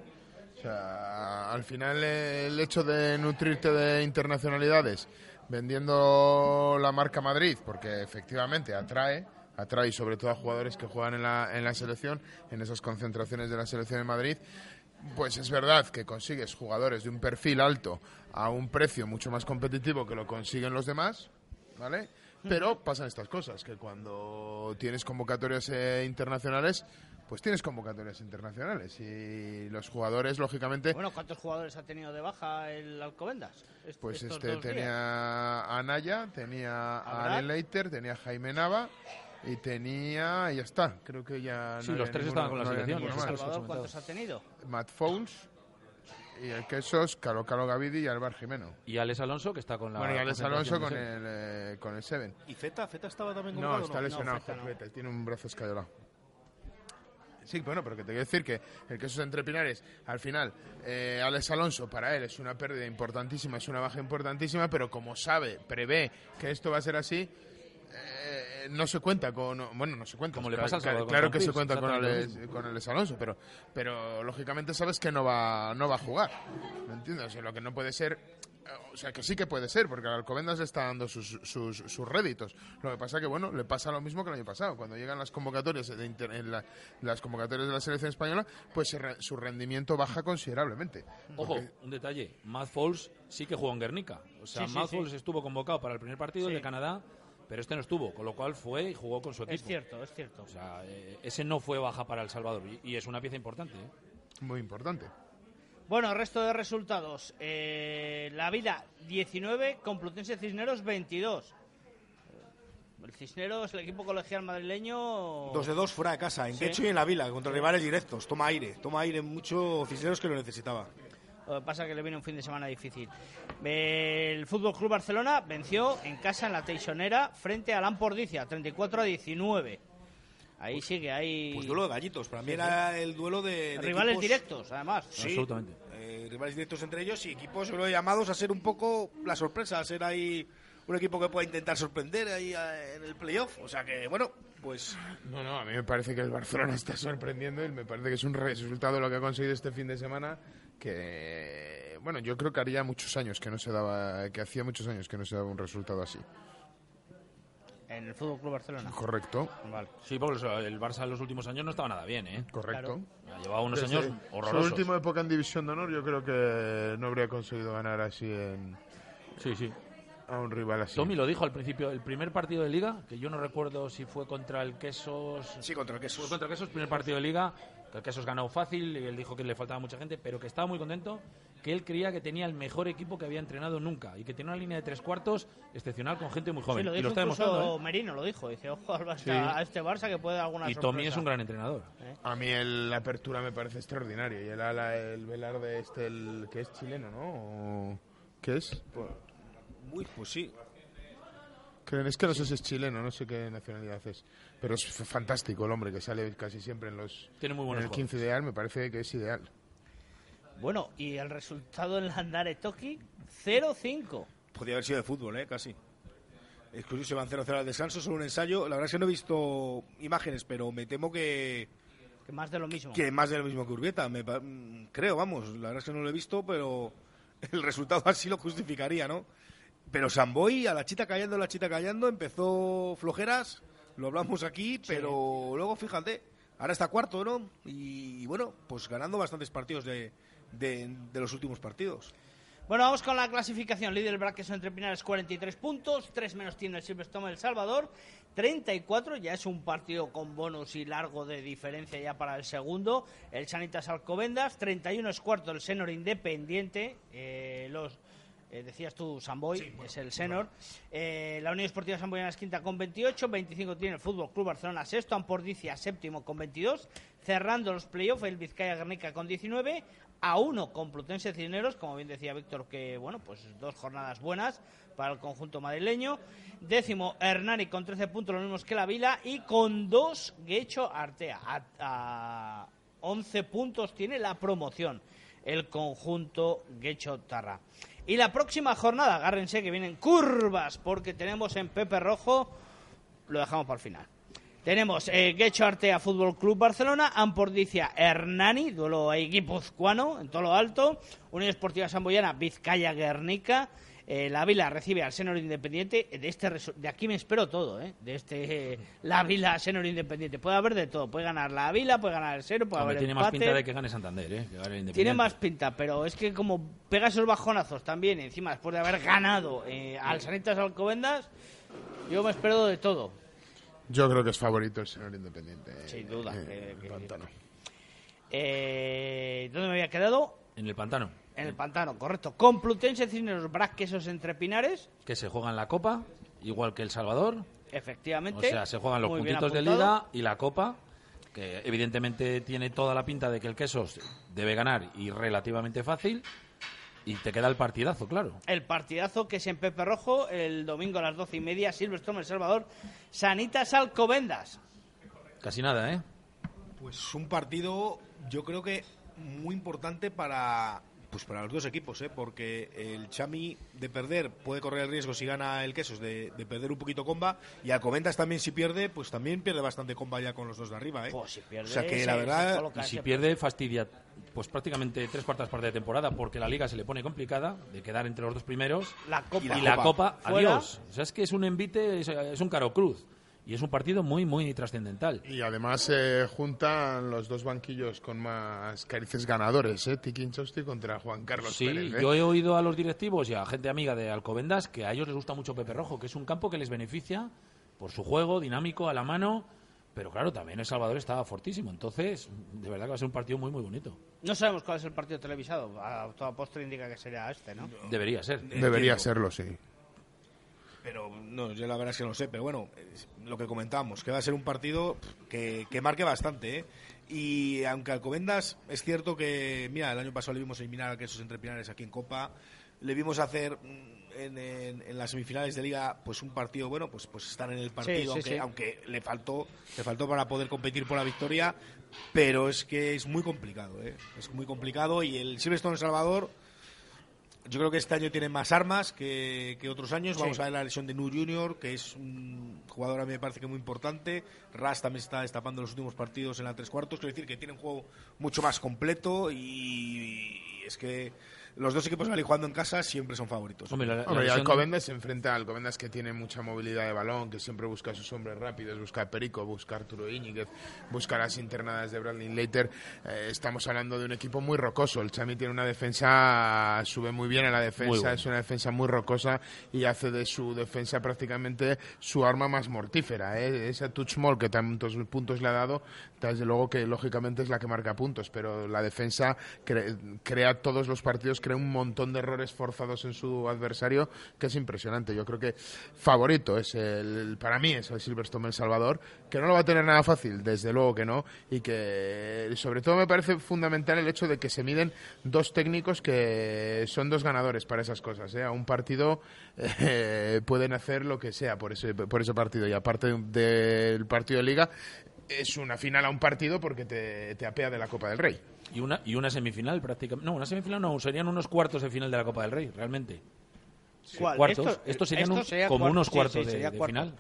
O sea, al final el hecho de nutrirte de internacionalidades vendiendo la marca Madrid, porque efectivamente atrae, atrae sobre todo a jugadores que juegan en la, en la selección, en esas concentraciones de la selección en Madrid, pues es verdad que consigues jugadores de un perfil alto a un precio mucho más competitivo que lo consiguen los demás, ¿vale? Pero pasan estas cosas, que cuando tienes convocatorias eh, internacionales, pues tienes convocatorias internacionales y los jugadores, lógicamente... Bueno, ¿cuántos jugadores ha tenido de baja el Alcobendas? Pues este tenía a Naya, tenía a Allen Leiter, tenía a Jaime Nava y tenía... y ya está, creo que ya... Sí, los tres estaban con la selección. ¿Y Salvador cuántos ha tenido? Matt Fowles, y el Quesos, Calo Calo Gavidi y Alvar Jimeno. Y Alex Alonso, que está con la. Bueno, y Alex Alonso con el, eh, con el Seven. ¿Y Feta? ¿Feta estaba también con No, está lesionado, no, Feta, tiene un brazo escayolado. Sí, bueno, pero que te quiero decir que el Quesos entre Pinares, al final, eh, Alex Alonso para él es una pérdida importantísima, es una baja importantísima, pero como sabe, prevé que esto va a ser así, eh, no se cuenta con bueno no se cuenta. Como le pasa claro, claro que se cuenta con el Alonso pero pero lógicamente sabes que no va no va a jugar. ¿me entiendes? O sea, lo que no puede ser o sea, que sí que puede ser, porque al Alcobendas le está dando sus, sus, sus, réditos. Lo que pasa que, bueno, le pasa lo mismo que el año pasado. Cuando llegan las convocatorias de en la, las convocatorias de la selección española, pues su rendimiento baja considerablemente. Ojo, un detalle. Matt Falls sí que jugó en Guernica. O sea, sí, Matt sí, Falls estuvo convocado para el primer partido, el de Canadá, pero este no estuvo, con lo cual fue y jugó con su equipo. Es cierto, es cierto. O sea, eh, ese no fue baja para El Salvador y, y es una pieza importante. ¿eh? Muy importante. Bueno, resto de resultados. Eh, la Vida 19, Complutense Cisneros 22. El Cisneros, el equipo colegial madrileño. Dos de dos fuera de casa, en ¿Sí? Quecho y en la Vila, contra rivales directos. Toma aire, toma aire mucho Cisneros que lo necesitaba. Lo que pasa es que le viene un fin de semana difícil. El Fútbol Club Barcelona venció en casa en la Teixonera frente a Lampordicia, 34 a 19. Ahí pues, sigue, ahí. Pues duelo de gallitos. Para mí era el duelo de. de rivales equipos... directos, además. Sí, Absolutamente. Eh, rivales directos entre ellos y equipos creo, llamados a ser un poco la sorpresa, a ser ahí un equipo que pueda intentar sorprender ahí en el playoff. O sea que, bueno, pues. No, no, a mí me parece que el Barcelona [LAUGHS] está sorprendiendo y me parece que es un resultado lo que ha conseguido este fin de semana que. Bueno, yo creo que haría muchos años que no se daba. que hacía muchos años que no se daba un resultado así. En el Fútbol Club Barcelona. Correcto. Vale. Sí, porque el Barça en los últimos años no estaba nada bien, ¿eh? Correcto. Claro. Llevaba unos Desde años horrorosos. Su última época en División de Honor, yo creo que no habría conseguido ganar así en. Sí, sí. A un rival así. Tommy lo dijo al principio, el primer partido de Liga, que yo no recuerdo si fue contra el Quesos. Sí, contra el Quesos. Fue contra el Quesos, primer partido de Liga, que el Quesos ganó fácil y él dijo que le faltaba mucha gente, pero que estaba muy contento, que él creía que tenía el mejor equipo que había entrenado nunca y que tenía una línea de tres cuartos excepcional con gente muy joven. Sí, lo dijo y lo está demostrando. ¿eh? Merino lo dijo, dice, ojo al Barça, sí. a este Barça que puede dar alguna Y sorpresa. Tommy es un gran entrenador. ¿Eh? A mí el, la apertura me parece extraordinaria y el ala, el velar de este, el que es chileno, ¿no? ¿O ¿Qué es? Pues, muy, pues sí. Es que no sé si es chileno, no sé qué nacionalidad es. Pero es fantástico el hombre que sale casi siempre en los. Tiene muy buenos En el 15 ideal, me parece que es ideal. Bueno, y el resultado en la Andare Toki, 0-5. Podría haber sido de fútbol, ¿eh? Casi. Exclusivo se van 0-0 al descanso, solo un ensayo. La verdad es que no he visto imágenes, pero me temo que. Que más de lo mismo. Que más de lo mismo que Urbieta. Me, creo, vamos. La verdad es que no lo he visto, pero [LAUGHS] el resultado así lo justificaría, ¿no? Pero Samboy, a la chita callando, la chita callando, empezó flojeras, lo hablamos aquí, pero sí. luego fíjate, ahora está cuarto, ¿no? Y, y bueno, pues ganando bastantes partidos de, de, de, los últimos partidos. Bueno, vamos con la clasificación. Líder el Braques entre Pinares 43 puntos, 3 menos tiene el Silverstone El Salvador, 34, ya es un partido con bonus y largo de diferencia ya para el segundo. El Sanitas Alcobendas, 31 es cuarto el Senor Independiente, eh, los Eh, decías tú, Samboy, es el Senor. Eh, la Unión Esportiva Samboyana es quinta con 28, 25 tiene el Fútbol Club Barcelona sexto, Ampordicia séptimo con 22, cerrando los playoffs el Vizcaya Guernica con 19, a uno con Plutense Cineros, como bien decía Víctor, que bueno, pues dos jornadas buenas para el conjunto madrileño. Décimo, Hernani con 13 puntos, lo mismos que la Vila, y con dos, Guecho Artea. A, a 11 puntos tiene la promoción el conjunto Guecho Tarra. Y la próxima jornada, agárrense que vienen curvas, porque tenemos en Pepe Rojo, lo dejamos para el final. Tenemos eh, Artea Fútbol Club Barcelona, Ampordicia Hernani, duelo guipuzcoano en todo lo alto, Unión Esportiva Samboyana, Vizcaya Guernica, eh, la Vila recibe al Senor Independiente. De este de aquí me espero todo, ¿eh? De este la Vila Senor Independiente. Puede haber de todo. Puede ganar la Vila, puede ganar el Senor, puede haber Tiene más pinta de que gane Santander, ¿eh? tiene más pinta, pero es que como pega esos bajonazos también, encima después de haber ganado eh, al Sanitas Alcobendas, yo me espero de todo. Yo creo que es favorito el Senor Independiente. Sin duda. ¿Dónde me había quedado? En el pantano. En el pantano, correcto. Complutense Cisneros Brasquesos entre Pinares. Que se juegan la Copa, igual que El Salvador. Efectivamente. O sea, se juegan los puntitos de Liga y la Copa, que evidentemente tiene toda la pinta de que el Quesos debe ganar y relativamente fácil. Y te queda el partidazo, claro. El partidazo que es en Pepe Rojo, el domingo a las doce y media, Silverstone, El Salvador, Sanitas Alcobendas. Casi nada, ¿eh? Pues un partido, yo creo que muy importante para pues para los dos equipos, ¿eh? porque el Chami de perder puede correr el riesgo si gana el Quesos de, perder un poquito comba y Alcobendas también si pierde, pues también pierde bastante comba ya con los dos de arriba. ¿eh? Pues si pierde, o sea que la verdad... Y si pierde fastidia pues prácticamente tres cuartas partes de temporada porque la liga se le pone complicada de quedar entre los dos primeros la copa. y la, copa, adiós. O sea, es que es un envite, es un caro cruz y es un partido muy, muy trascendental. Y además se eh, juntan los dos banquillos con más carices ganadores, ¿eh? Tiki contra Juan Carlos sí, Pérez. ¿eh? yo he oído a los directivos y a gente amiga de Alcobendas que a ellos les gusta mucho Pepe Rojo, que es un campo que les beneficia por su juego dinámico, a la mano. Pero claro, también El Salvador estaba fortísimo. Entonces, de verdad que va a ser un partido muy, muy bonito. No sabemos cuál es el partido televisado. A toda postre indica que sería este, ¿no? Debería ser. Debería serlo, sí pero no, yo la verdad es que no sé, pero bueno, lo que comentábamos, que va a ser un partido que, que marque bastante, ¿eh? Y aunque Alcobendas, es cierto que, mira, el año pasado le vimos eliminar a Quesos Entre Pinares aquí en Copa, le vimos hacer mm, en, en, las semifinales de Liga pues un partido, bueno, pues pues están en el partido, aunque, aunque le faltó le faltó para poder competir por la victoria, pero es que es muy complicado, ¿eh? Es muy complicado y el Silverstone Salvador yo creo que este año tiene más armas que, otros años. Vamos a ver la lesión de Nu Junior, que es un jugador a mí me parece que muy importante. Ras también está destapando los últimos partidos en la tres cuartos. Quiero decir que tiene un juego mucho más completo y es que los dos equipos que jugando en casa siempre son favoritos. Hombre, y Alcobendas se enfrenta a Alcobendas que tiene mucha movilidad de balón, que siempre busca sus hombres rápidos, busca a Perico, busca a Arturo Íñiguez, busca las internadas de Bradley Later. Eh, estamos hablando de un equipo muy rocoso. El Chami tiene una defensa, sube muy bien en la defensa, es una defensa muy rocosa y hace de su defensa prácticamente su arma más mortífera. ¿eh? Esa touch mall que tantos puntos le ha dado, desde luego que lógicamente es la que marca puntos, pero la defensa crea todos los partidos crea un montón de errores forzados en su adversario que es impresionante. Yo creo que favorito es el, para mí es el Silverstone El Salvador, que no lo va a tener nada fácil, desde luego que no, y que sobre todo me parece fundamental el hecho de que se miden dos técnicos que son dos ganadores para esas cosas. ¿eh? A un partido eh, [LAUGHS] pueden hacer lo que sea por ese, por ese partido y aparte del partido de liga es una final a un partido porque te, te apea de la Copa del Rey. Y una, y una semifinal prácticamente. No, una semifinal no, serían unos cuartos de final de la Copa del Rey, realmente. Cuartos. Esto, serían como unos cuartos de, final.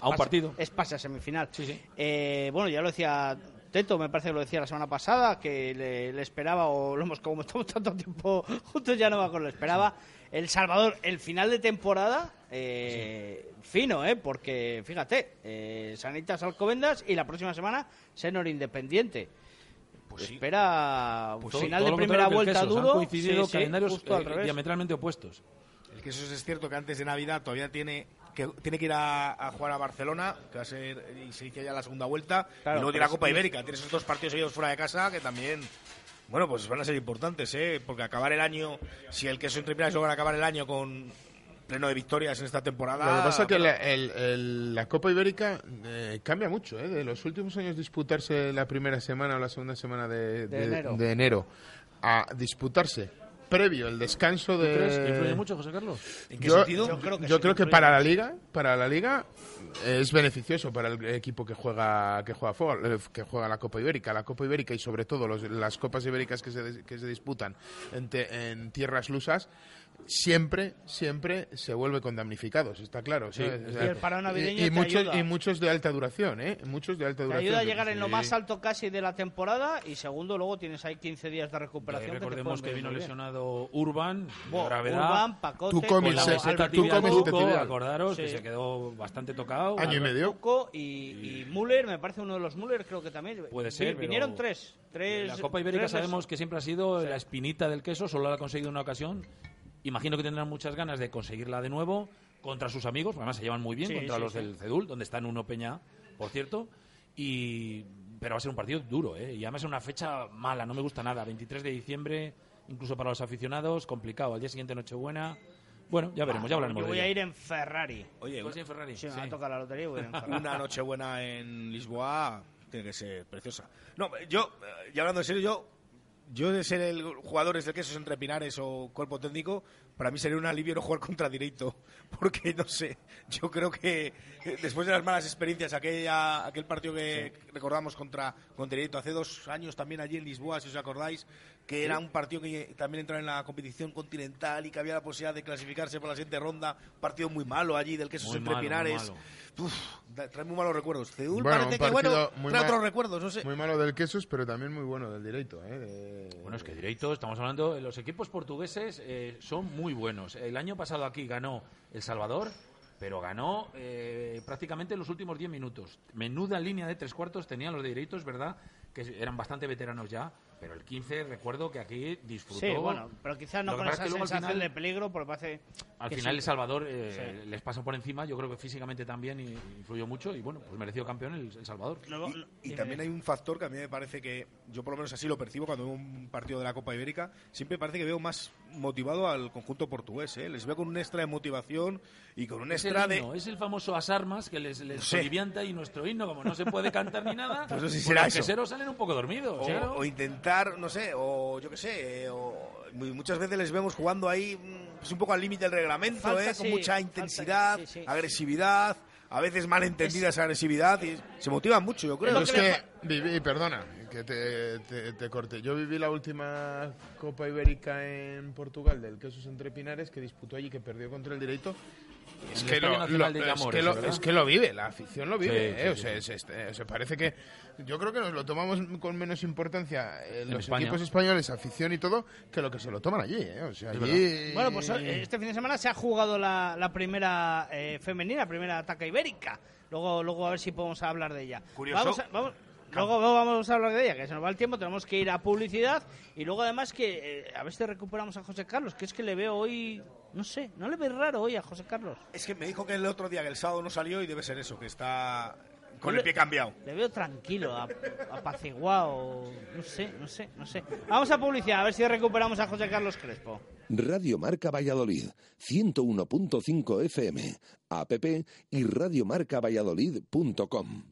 a un partido. Es pase a semifinal. Eh, bueno, ya lo decía Teto, me parece que lo decía la semana pasada, que le, esperaba, o lo hemos como estamos tanto tiempo [LAUGHS] juntos, ya no me acuerdo, le esperaba El Salvador, el final de temporada, eh, fino, ¿eh? Porque, fíjate, eh, Sanitas Alcobendas y la próxima semana Senor Independiente. Pues Espera pues final de primera vuelta duro. Han coincidido calendarios eh, diametralmente opuestos. El que eso es cierto que antes de Navidad todavía tiene que tiene que ir a, jugar a Barcelona, que va a ser y se inicia ya la segunda vuelta, y luego tiene la Copa Ibérica, tiene esos dos partidos seguidos fuera de casa que también Bueno, pues van a ser importantes, ¿eh? Porque acabar el año, si el queso entre Pinares logra acabar el año con pleno de victorias en esta temporada. Lo que pasa es que la, Copa Ibérica eh, cambia mucho, ¿eh? De los últimos años disputarse la primera semana o la segunda semana de, de enero a disputarse previo el descanso de. crees que influye mucho, José Carlos? ¿En qué yo, sentido? Yo creo que, yo creo que para la liga, para la liga es beneficioso para el equipo que juega que juega fútbol, eh, que juega la Copa Ibérica, la Copa Ibérica y sobre todo las copas ibéricas que se, que se disputan en, en tierras lusas siempre, siempre se vuelve con damnificados, está claro. y, muchos, y muchos de alta duración, ¿eh? Muchos de alta duración. ayuda a llegar en lo más alto casi de la temporada y segundo, luego tienes ahí 15 días de recuperación. recordemos que, vino lesionado Urban, gravedad. Urban, Pacote, tú comes, acordaros que se quedó bastante tocado. Año y medio. Y, Müller, me parece uno de los Müller, creo que también. Puede ser. Vinieron tres, tres. La Copa Ibérica sabemos que siempre ha sido la espinita del queso, solo la ha conseguido una ocasión Imagino que tendrán muchas ganas de conseguirla de nuevo contra sus amigos, además se llevan muy bien contra los del Cedul, donde está en Uno Peña, por cierto, y pero va a ser un partido duro, ¿eh? Y además es una fecha mala, no me gusta nada. 23 de diciembre, incluso para los aficionados, complicado. Al día siguiente Nochebuena. Bueno, ya veremos, ya hablaremos Yo voy a ir en Ferrari. Oye, ¿vas en Ferrari? Sí, me va a tocar la lotería y voy en Ferrari. Una Nochebuena en Lisboa tiene que ser preciosa. No, yo, eh, ya hablando en serio, yo yo de ser el jugador de quesos entre Pinares o cuerpo técnico, para mí sería un alivio no jugar contra Direito, [LAUGHS] porque no sé, yo creo que después de las malas experiencias, aquella, aquel partido que recordamos contra, contra Direito hace dos años también allí en Lisboa, si os acordáis, que era un partido que también entraba en la competición continental y que había la posibilidad de clasificarse por la siguiente ronda, partido muy malo allí del queso entre Pinares. Uf, trae muy malos recuerdos. Cedul parece que bueno, trae otros recuerdos, no sé. Muy malo del Quesos, pero también muy bueno del Direito. ¿eh? Bueno, es que Direito, estamos hablando, los equipos portugueses eh, son muy buenos. El año pasado aquí ganó El Salvador, pero ganó eh, prácticamente los últimos 10 minutos. Menuda línea de tres cuartos tenían los de Direitos, ¿verdad? Que eran bastante veteranos ya pero el 15 recuerdo que aquí disfrutó. Sí, bueno, pero quizás no con esa sensación de peligro, porque parece. Al final, El Salvador eh, les pasó por encima, yo creo que físicamente también influyó mucho y bueno, pues mereció campeón el, Salvador. y, también hay un factor que a mí me parece que, yo por lo menos así lo percibo cuando veo un partido de la Copa Ibérica, siempre parece que veo más motivado al conjunto portugués, ¿eh? les veo con un extra de motivación y con un extra de. Es el famoso As Armas que les, les y nuestro himno, como no se puede cantar ni nada, [LAUGHS] pues si será los un poco dormidos. o intentar no sé, o yo qué sé, o muchas veces les vemos jugando ahí mm, pues un poco al límite del reglamento, ¿eh? con mucha intensidad, agresividad, a veces mal entendida esa agresividad y se motivan mucho, yo creo. Es que viví, perdona, que te, te, corte. Yo viví la última Copa Ibérica en Portugal del Quesos Entre Pinares que disputó allí, que perdió contra el Directo es que, lo, es, que lo, vive, la afición lo vive. ¿eh? o, sea, se parece que yo creo que nos lo tomamos con menos importancia eh, los equipos españoles, afición y todo, que lo que se lo toman allí. ¿eh? O sea, allí... Bueno, pues este fin de semana se ha jugado la, la primera femenina, la primera ataca ibérica. Luego, luego a ver si podemos hablar de ella. Curioso. vamos Luego, vamos a hablar de ella, que se nos va el tiempo, tenemos que ir a publicidad y luego además que eh, a ver si recuperamos a José Carlos, que es que le veo hoy, no sé, ¿no le ve raro hoy a José Carlos? Es que me dijo que el otro día, que el sábado no salió y debe ser eso, que está con el pie cambiado. Le veo tranquilo, apaciguado, no sé, no sé, no sé. Vamos a publicidad, a ver si recuperamos a José Carlos Crespo. Radio Marca Valladolid, 101.5 FM, app y radiomarcavalladolid.com.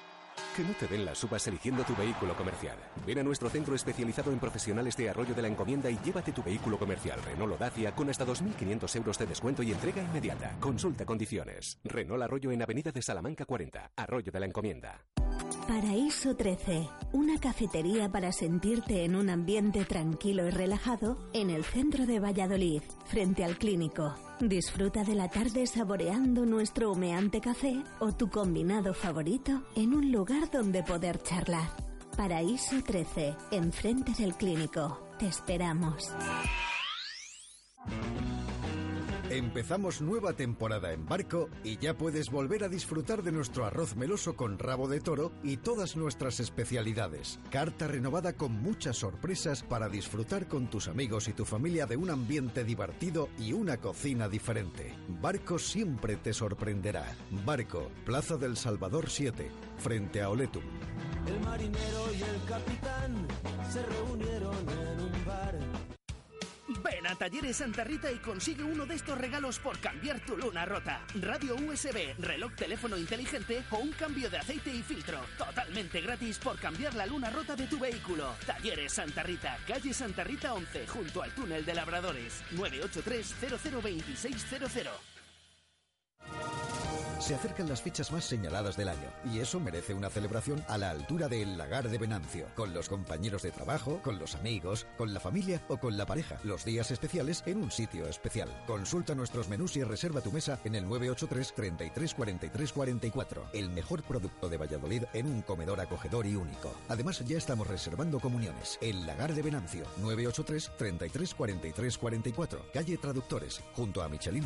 Que no te den las uvas eligiendo tu vehículo comercial. Ven a nuestro centro especializado en profesionales de Arroyo de la Encomienda y llévate tu vehículo comercial Renault Dacia con hasta 2.500 euros de descuento y entrega inmediata. Consulta condiciones. Renault Arroyo en Avenida de Salamanca 40, Arroyo de la Encomienda. Paraíso 13, una cafetería para sentirte en un ambiente tranquilo y relajado en el centro de Valladolid, frente al clínico. Disfruta de la tarde saboreando nuestro humeante café o tu combinado favorito en un lugar donde poder charlar. Paraíso 13, enfrente del clínico. Te esperamos. Empezamos nueva temporada en barco y ya puedes volver a disfrutar de nuestro arroz meloso con rabo de toro y todas nuestras especialidades. Carta renovada con muchas sorpresas para disfrutar con tus amigos y tu familia de un ambiente divertido y una cocina diferente. Barco siempre te sorprenderá. Barco, Plaza del Salvador 7, frente a Oletum. El marinero y el capitán se reunieron en un bar Ven a Talleres Santa Rita y consigue uno de estos regalos por cambiar tu luna rota. Radio USB, reloj teléfono inteligente o un cambio de aceite y filtro. Totalmente gratis por cambiar la luna rota de tu vehículo. Talleres Santa Rita, calle Santa Rita 11, junto al túnel de Labradores. 983 002600. Se acercan las fechas más señaladas del año y eso merece una celebración a la altura del Lagar de Venancio, con los compañeros de trabajo, con los amigos, con la familia o con la pareja. Los días especiales en un sitio especial. Consulta nuestros menús y reserva tu mesa en el 983 33 43 44. El mejor producto de Valladolid en un comedor acogedor y único. Además ya estamos reservando comuniones. El Lagar de Venancio, 983 33 43 44. Calle Traductores, junto a Michelin.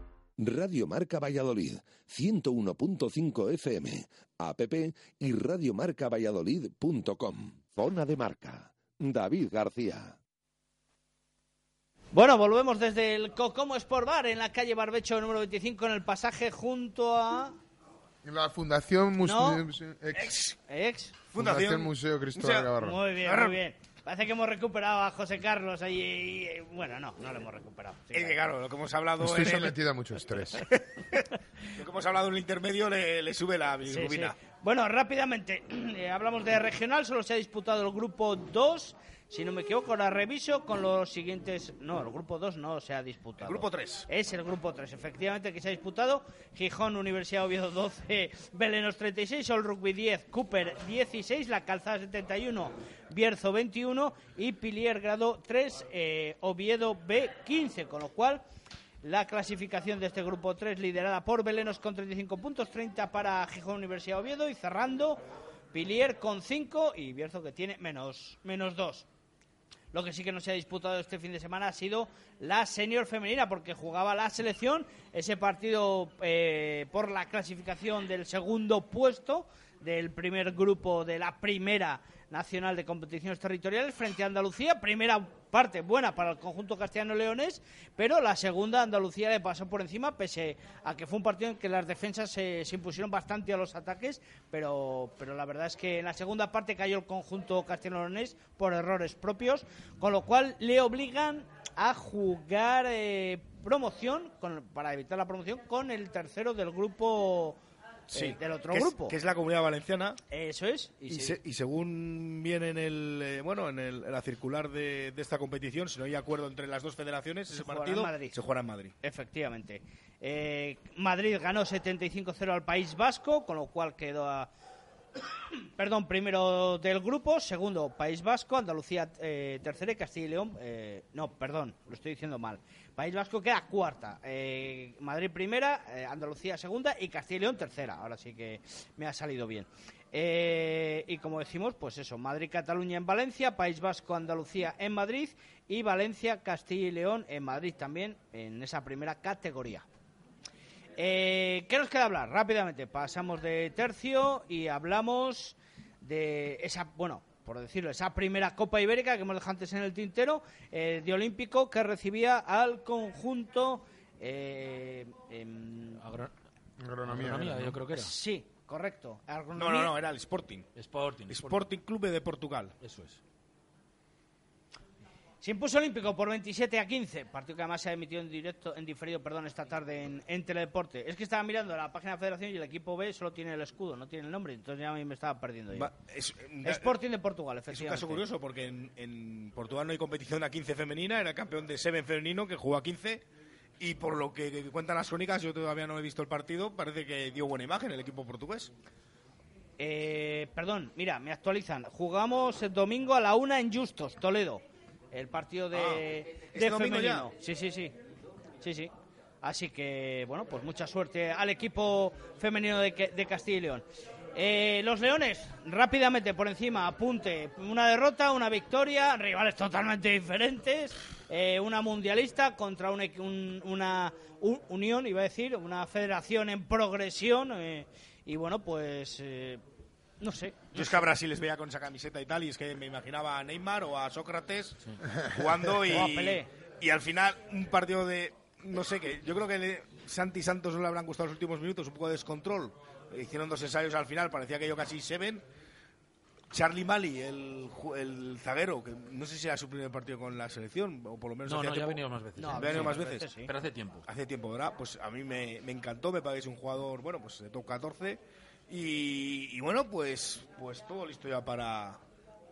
Radio Marca Valladolid, 101.5 FM, app y radiomarcavalladolid.com. Zona de marca. David García. Bueno, volvemos desde el Cocomo Sport Bar en la calle Barbecho número 25 en el pasaje junto a la Fundación Museo ex, ex, Fundación, Museo Cristóbal Gavarro. Muy bien, muy bien. Parece que hemos recuperado a José Carlos ahí. Y, bueno, no, no lo hemos recuperado. es que claro, lo que hemos hablado. Estoy sometido a mucho estrés. [LAUGHS] lo que hemos hablado en el intermedio le, sube la bilirrubina. Bueno, rápidamente, [CLEARS THROAT] eh, hablamos de regional. Solo se ha disputado el grupo 2 si no me equivoco, la reviso con los siguientes. No, el grupo 2 no se ha disputado. El grupo 3. Es el grupo 3, efectivamente, que se ha disputado. Gijón, Universidad Oviedo 12, Belenos 36, Sol Rugby 10, Cooper 16, La Calzada 71, Bierzo 21 y Pilier Grado 3, eh, Oviedo B 15, con lo cual. La clasificación de este grupo 3 liderada por Belenos con 35 puntos, 30 para Gijón Universidad Oviedo y cerrando Pilier con 5 y Bierzo que tiene menos, menos 2. Lo que sí que no se ha disputado este fin de semana ha sido la senior femenina, porque jugaba la selección, ese partido eh, por la clasificación del segundo puesto del primer grupo de la primera nacional de competiciones territoriales frente a Andalucía. Primera parte buena para el conjunto castellano-leones, pero la segunda Andalucía le pasó por encima, pese a que fue un partido en que las defensas se, impusieron bastante a los ataques, pero, pero la verdad es que en la segunda parte cayó el conjunto castellano-leones por errores propios, con lo cual le obligan a jugar eh, promoción, para evitar la promoción, con el tercero del grupo sí, del otro grupo. que es la Comunidad Valenciana. Eso es. Y, según viene en el eh, bueno en, la circular de, esta competición, si no hay acuerdo entre las dos federaciones, ese partido se juega en Madrid. Efectivamente. Eh, Madrid ganó 75-0 al País Vasco, con lo cual quedó a [COUGHS] perdón, primero del grupo, segundo País Vasco, Andalucía eh, tercera y Castilla y León, eh, no, perdón, lo estoy diciendo mal. País Vasco queda cuarta, eh, Madrid primera, Andalucía segunda y Castilla y León tercera. Ahora sí que me ha salido bien. y como decimos, pues eso, Madrid, Cataluña en Valencia, País Vasco, Andalucía en Madrid y Valencia, Castilla y León en Madrid también en esa primera categoría. Eh, ¿Qué nos queda hablar? Rápidamente, pasamos de tercio y hablamos de esa, bueno, por decirlo, esa primera Copa Ibérica que hemos dejado antes en el tintero, eh, de Olímpico, que recibía al conjunto... Eh, Agronomía, yo creo que era. Sí, correcto. No, no, no, era el Sporting. Sporting. Sporting Club de Portugal. Eso es. Se impuso Olímpico por 27 a 15, partido que además se ha emitido en directo, en diferido, perdón, esta tarde en, en Teledeporte. Es que estaba mirando la página de la Federación y el equipo B solo tiene el escudo, no tiene el nombre, entonces ya a mí me estaba perdiendo yo. Sporting de Portugal, efectivamente. Es un caso curioso porque en, Portugal no hay competición a 15 femenina, era campeón de Seven femenino que jugó a 15 y por lo que, cuentan las crónicas, yo todavía no he visto el partido, parece que dio buena imagen el equipo portugués. Eh, perdón, mira, me actualizan. Jugamos el domingo a la una en Justos, Toledo el partido de, ah, ¿este femenino. Sí, sí, sí. Sí, sí. Así que, bueno, pues mucha suerte al equipo femenino de, de Castilla y León. Eh, los Leones, rápidamente por encima, apunte. Una derrota, una victoria, rivales totalmente diferentes. Eh, una mundialista contra una unión, iba a decir, una federación en progresión. Eh, y bueno, pues no sé. Yo es que a Brasil les veía con esa camiseta y tal, y es que me imaginaba a Neymar o a Sócrates jugando y, [LAUGHS] y al final un partido de, no sé qué, yo creo que Santi Santos no le habrán gustado los últimos minutos, un poco de descontrol. Hicieron dos ensayos al final, parecía que yo casi se ven. Charlie Mali, el, el zaguero, que no sé si era su primer partido con la selección, o por lo menos... No, no, ya ha venido más veces. ha venido más veces. Pero hace tiempo. Hace tiempo, ¿verdad? Pues a mí me, me encantó, me parece un jugador, bueno, pues de top 14 y, bueno, pues, pues todo listo ya para,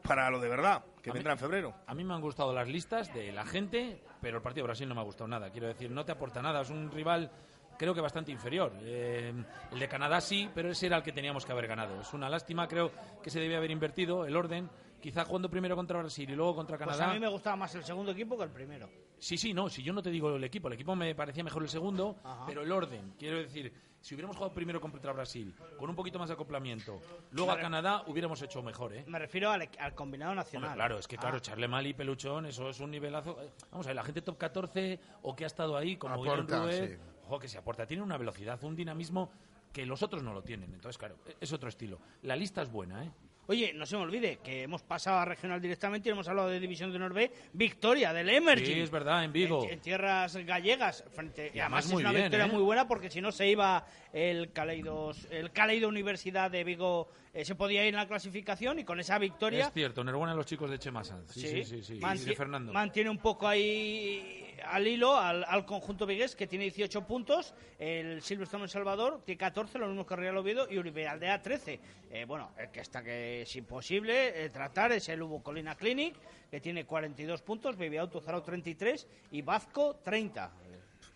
para lo de verdad, que vendrá en febrero. A mí me han gustado las listas de la gente, pero el partido de Brasil no me ha gustado nada. Quiero decir, no te aporta nada. Es un rival, creo que bastante inferior. Eh, el de Canadá sí, pero ese era el que teníamos que haber ganado. Es una lástima, creo que se debía haber invertido el orden. Quizá jugando primero contra Brasil y luego contra Canadá. Pues a mí me gustaba más el segundo equipo que el primero. Sí, sí, no, si yo no te digo el equipo, el equipo me parecía mejor el segundo, pero el orden, quiero decir, si hubiéramos jugado primero contra Brasil, con un poquito más de acoplamiento, luego a Canadá, hubiéramos hecho mejor, ¿eh? Me refiero al, combinado nacional. claro, es que claro, ah. Mal Peluchón, eso es un nivelazo. Eh, vamos a ver, la gente top 14 o que ha estado ahí, como Aporta, Ruiz, ojo, que se aporta, tiene una velocidad, un dinamismo que los otros no lo tienen. Entonces, claro, e-, es otro estilo. La lista es buena, ¿eh? Oye, no se me olvide que hemos pasado a regional directamente y hemos hablado de División de Norbe, victoria del Emerging. Sí, es verdad, en Vigo. En, tierras gallegas. Frente, y además, es una victoria ¿eh? muy buena porque si no se iba el Caleidos, el Caleido Universidad de Vigo, eh, se podía ir en la clasificación y con esa victoria. Es cierto, enhorabuena a los chicos de Chemasan. Sí, sí, sí. sí, Fernando. Mantiene un poco ahí al hilo al, conjunto vigués que tiene 18 puntos, el Silverstone en Salvador tiene 14, lo mismo que Real Oviedo y Uribe Aldea 13. Eh, bueno, el que está que es imposible eh, tratar es el Hugo Colina Clinic que tiene 42 puntos, Baby Auto Zaro 33 y Vasco 30.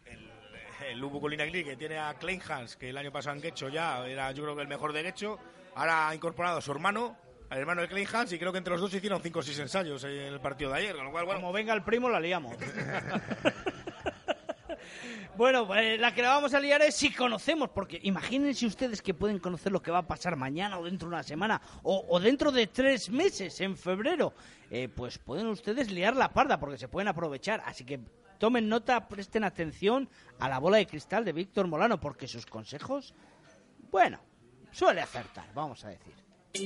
El, el Colina Clinic que tiene a Klein Hans, que el año pasado en Guecho ya era yo creo que el mejor de Guecho, ahora ha incorporado a su hermano al hermano de Klein Hans y creo que entre los dos hicieron 5 o 6 ensayos en el partido de ayer. Como venga el primo, la liamos. [LAUGHS] bueno, pues la que la vamos a liar es si conocemos, porque imagínense ustedes que pueden conocer lo que va a pasar mañana o dentro de una semana o, dentro de tres meses, en febrero. Eh, pues pueden ustedes liar la parda porque se pueden aprovechar. Así que tomen nota, presten atención a la bola de cristal de Víctor Molano, porque sus consejos, bueno, suele acertar, vamos a decir. No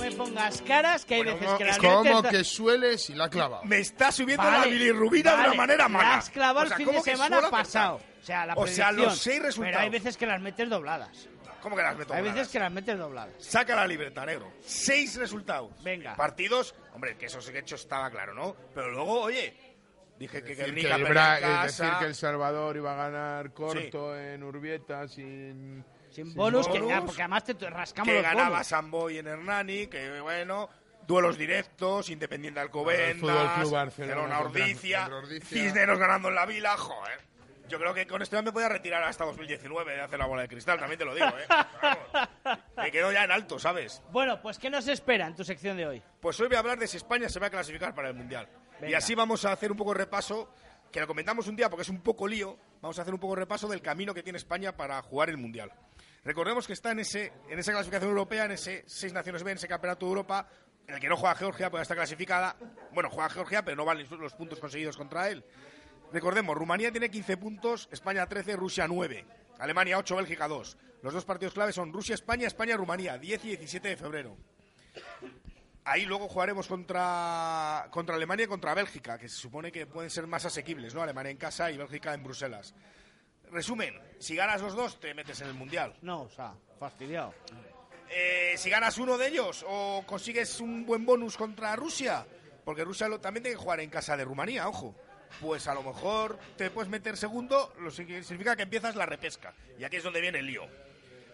me pongas caras, que hay veces que la ¿Cómo que suele si la clava? Me está subiendo la bilirrubina de una manera mala. La has clavado el fin de semana pasado. O sea, la o sea, los seis resultados. Pero hay veces que las metes dobladas. ¿Cómo que las meto Hay veces que las metes dobladas. Saca la libreta, negro. Seis resultados. Venga. Partidos, hombre, que eso sí que hecho estaba claro, ¿no? Pero luego, oye, Dije que decir que, decir que El Salvador iba a ganar corto en Urbieta sin... Sin, bonus, que, porque además te rascamos que ganaba Samboy en Hernani, que bueno, duelos directos, Independiente Alcobendas, Barcelona, Ordicia, Cisneros ganando en la Vila, joder. Yo creo que con esto ya me voy a retirar hasta 2019 de hacer la bola de cristal, también te lo digo, ¿eh? [LAUGHS] me quedo ya en alto, ¿sabes? Bueno, pues ¿qué nos espera en tu sección de hoy? Pues hoy voy a hablar de si España se va a clasificar para el Mundial. Y así vamos a hacer un poco de repaso, que lo comentamos un día porque es un poco lío, vamos a hacer un poco de repaso del camino que tiene España para jugar el Mundial. Recordemos que está en, ese, en esa clasificación europea, en ese seis naciones B, en ese campeonato de Europa, el que no juega Georgia puede estar clasificada. Bueno, juega Georgia, pero no valen los puntos conseguidos contra él. Recordemos, Rumanía tiene 15 puntos, España 13, Rusia 9, Alemania 8, Bélgica 2. Los dos partidos claves son Rusia-España, España-Rumanía, 10 y 17 de febrero. Ahí luego jugaremos contra, contra Alemania y contra Bélgica, que se supone que pueden ser más asequibles, ¿no? Alemania en casa y Bélgica en Bruselas. Resumen, si ganas los dos, te metes en el Mundial. No, o sea, fastidiado. Eh, si ganas uno de ellos o consigues un buen bonus contra Rusia, porque Rusia lo, también tiene que jugar en casa de Rumanía, ojo, pues a lo mejor te puedes meter segundo, lo que significa que empiezas la repesca. Y aquí es donde viene el lío.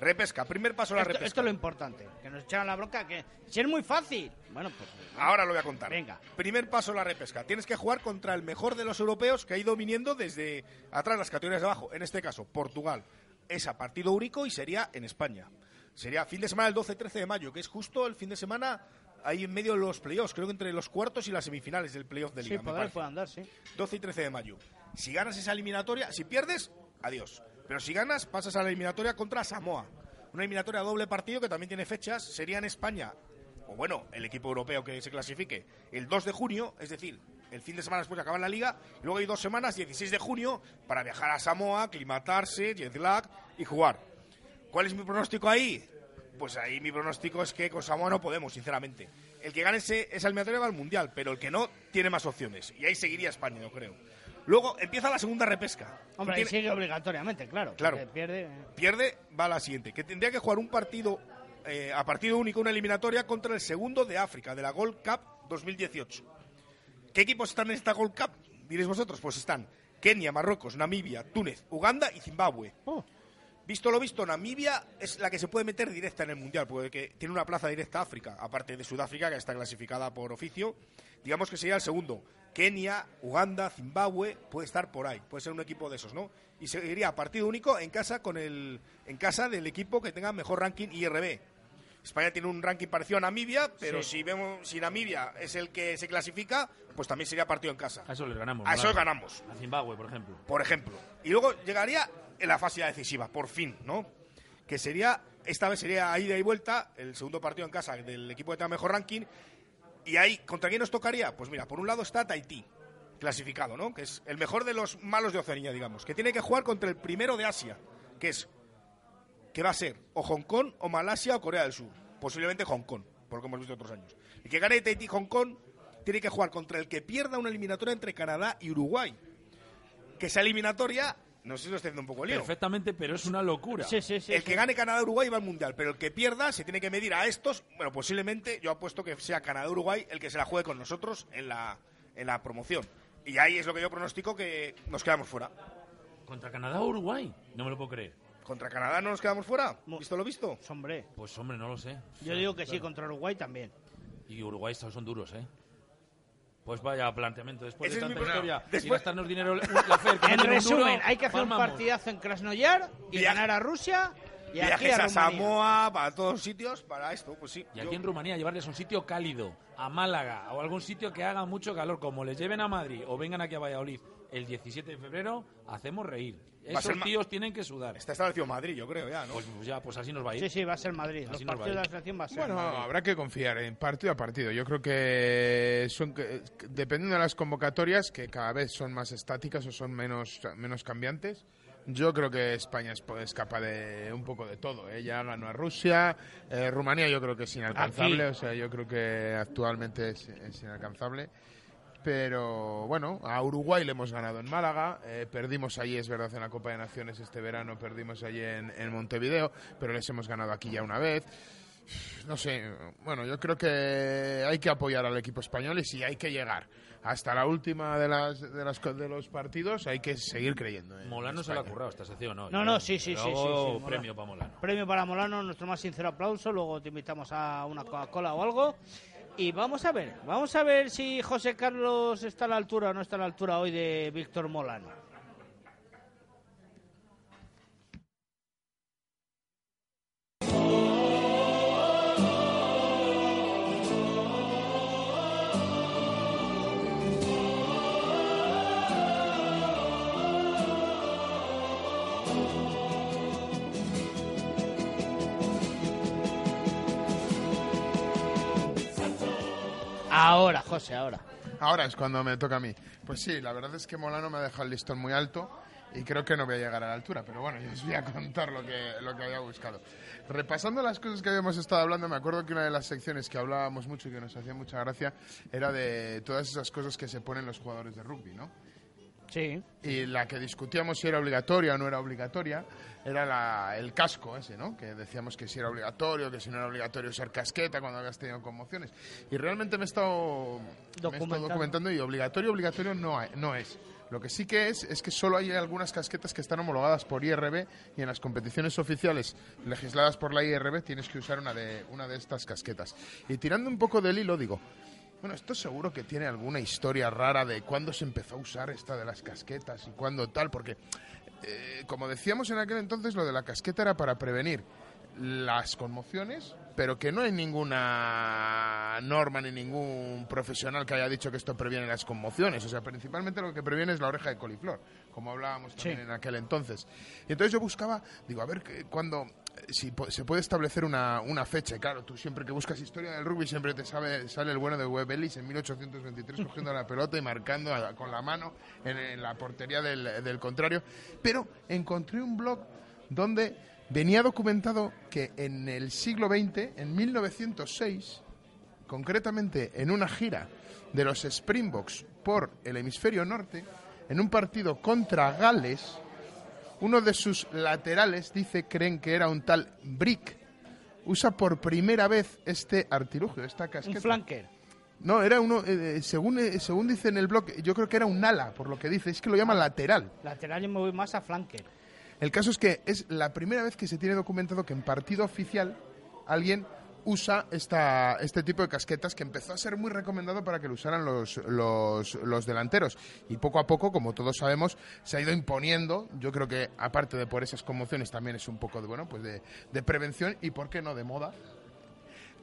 Repesca, primer paso la repesca. Esto es lo importante, que nos echaron la bronca, que si es muy fácil. Bueno, pues... Ahora lo voy a contar. Venga. Primer paso la repesca. Tienes que jugar contra el mejor de los europeos que ha ido viniendo desde atrás las categorías de abajo. En este caso, Portugal. Es a partido único y sería en España. Sería fin de semana el 12-13 de mayo, que es justo el fin de semana ahí en medio de los playoffs, creo que entre los cuartos y las semifinales del playoff de liga. Sí, puede andar, sí. 12 y 13 de mayo. Si ganas esa eliminatoria, si pierdes, adiós. Pero si ganas, pasas a la eliminatoria contra Samoa. Una eliminatoria doble partido que también tiene fechas. Sería en España, o bueno, el equipo europeo que se clasifique, el 2 de junio, es decir, el fin de semana después de acabar la liga. Y luego hay dos semanas, 16 de junio, para viajar a Samoa, aclimatarse, jet lag y jugar. ¿Cuál es mi pronóstico ahí? Pues ahí mi pronóstico es que con Samoa no podemos, sinceramente. El que gane ese, esa eliminatoria va al Mundial, pero el que no tiene más opciones. Y ahí seguiría España, yo creo. Luego empieza la segunda repesca. Hombre, sigue obligatoriamente, claro. Claro. Pierde, pierde, va a la siguiente. Que tendría que jugar un partido eh, a partido único, una eliminatoria contra el segundo de África, de la Gold Cup 2018. ¿Qué equipos están en esta Gold Cup? Diréis vosotros, pues están Kenia, Marruecos, Namibia, Túnez, Uganda y Zimbabue. Oh. Visto lo visto, Namibia es la que se puede meter directa en el Mundial, porque tiene una plaza directa a África, aparte de Sudáfrica, que está clasificada por oficio. Digamos que sería el segundo. Kenia, Uganda, Zimbabue, puede estar por ahí, puede ser un equipo de esos, ¿no? Y seguiría partido único en casa con el en casa del equipo que tenga mejor ranking IRB. España tiene un ranking parecido a Namibia, pero si vemos si Namibia es el que se clasifica, pues también sería partido en casa. A eso le ganamos. A eso ganamos. A Zimbabue, por ejemplo. Por ejemplo. Y luego llegaría en la fase decisiva, por fin, ¿no? Que sería, esta vez sería ida y vuelta, el segundo partido en casa del equipo que tenga mejor ranking. Y ahí, ¿contra quién nos tocaría? Pues mira, por un lado está Tahití, clasificado, ¿no? Que es el mejor de los malos de Oceanía, digamos. Que tiene que jugar contra el primero de Asia, que es, que va a ser o Hong Kong, o Malasia, o Corea del Sur. Posiblemente Hong Kong, por lo que hemos visto otros años. Y que gane Tahití Hong Kong tiene que jugar contra el que pierda una eliminatoria entre Canadá y Uruguay. Que esa eliminatoria no sé si lo estoy haciendo un poco lío. Perfectamente, pero es una locura. Sí, sí, sí, el que gane Canadá-Uruguay va al Mundial, pero el que pierda se tiene que medir a estos. Bueno, posiblemente yo apuesto que sea Canadá-Uruguay el que se la juegue con nosotros en la, en la promoción. Y ahí es lo que yo pronostico que nos quedamos fuera. ¿Contra Canadá-Uruguay? No me lo puedo creer. ¿Contra Canadá no nos quedamos fuera? ¿Visto lo visto? Hombre. Pues hombre, no lo sé. Yo digo que sí, contra Uruguay también. Y Uruguay estos son duros, ¿eh? Pues vaya planteamiento después de tanta historia después... y gastarnos dinero la FER, En resumen, hay que hacer un partidazo en Krasnoyar y ganar a Rusia y Viajes aquí a, a Samoa, para todos sitios, para esto, pues sí. Y aquí en Rumanía llevarles a un sitio cálido, a Málaga o algún sitio que haga mucho calor, como les lleven a Madrid o vengan aquí a Valladolid el 17 de febrero, hacemos reír. Esos tíos tienen que sudar. Está establecido Madrid, yo creo, ya, ¿no? Pues, ya, pues así nos va a ir. Sí, sí, va a ser Madrid. Así Los partidos de la selección va a ser Bueno, Madrid. habrá que confiar en partido a partido. Yo creo que son dependiendo de las convocatorias, que cada vez son más estáticas o son menos, menos cambiantes, yo creo que España es, capaz de un poco de todo. ¿eh? Ya ganó a Rusia, eh, Rumanía yo creo que es inalcanzable, o sea, yo creo que actualmente es, es inalcanzable pero bueno, a Uruguay le hemos ganado en Málaga, eh, perdimos allí, es verdad, en la Copa de Naciones este verano, perdimos allí en, en, Montevideo, pero les hemos ganado aquí ya una vez. No sé, bueno, yo creo que hay que apoyar al equipo español y si hay que llegar hasta la última de las de, las, de los partidos, hay que seguir creyendo. En Molano se la ha currado esta sección, ¿no? No, no, sí, sí, sí, sí, sí, Premio para Molano. Premio para Molano, nuestro más sincero aplauso, luego te invitamos a una Coca-Cola o algo. Y vamos a ver, vamos a ver si José Carlos está a la altura o no está a la altura hoy de Víctor Molano. Ahora, José, ahora. Ahora es cuando me toca a mí. Pues sí, la verdad es que Molano me ha dejado el listón muy alto y creo que no voy a llegar a la altura, pero bueno, [LAUGHS] yo os voy a contar lo que, lo que había buscado. Repasando las cosas que habíamos estado hablando, me acuerdo que una de las secciones que hablábamos mucho y que nos hacía mucha gracia era de todas esas cosas que se ponen los jugadores de rugby, ¿no? Sí. Y la que discutíamos si era obligatoria o no era obligatoria era la, el casco ese, ¿no? Que decíamos que si era obligatorio, que si no era obligatorio usar casqueta cuando habías tenido conmociones. Y realmente me he estado, me he estado Documentando. documentando y obligatorio, obligatorio no, hay- no es. Lo que sí que es es que solo hay algunas casquetas que están homologadas por IRB y en las competiciones oficiales legisladas por la IRB tienes que usar una de, una de estas casquetas. Y tirando un poco del hilo, digo, bueno, esto seguro que tiene alguna historia rara de cuándo se empezó a usar esta de las casquetas y cuándo tal, porque eh, como decíamos en aquel entonces, lo de la casqueta era para prevenir las conmociones, pero que no hay ninguna norma ni ningún profesional que haya dicho que esto previene las conmociones. O sea, principalmente lo que previene es la oreja de coliflor, como hablábamos también Sí. en aquel entonces. Y entonces yo buscaba, digo, a ver eh, si se puede establecer una, una fecha. Claro, tú siempre que buscas historia del rugby siempre te sabe, sale el bueno de Webb Ellis en 1823 [LAUGHS] cogiendo la pelota y marcando a- con la mano en, en la portería del, del contrario. Pero encontré un blog donde venía documentado que en el siglo XX, en 1906, concretamente en una gira de los Springboks por el hemisferio norte, en un partido contra Gales, uno de sus laterales dice, creen que era un tal Brick, usa por primera vez este artilugio, esta casqueta. Un flanker. No, era uno, eh, según, eh, según dice en el blog, yo creo que era un ala, por lo que dice, es que lo llama lateral. Lateral yo me voy más a flanker. El caso es que es la primera vez que se tiene documentado que en partido oficial alguien usa esta, este tipo de casquetas que empezó a ser muy recomendado para que lo usaran los, los, los delanteros. Y poco a poco, como todos sabemos, se ha ido imponiendo. Yo creo que, aparte de por esas conmociones, también es un poco de, bueno, pues de, de prevención y, ¿por qué no?, de moda.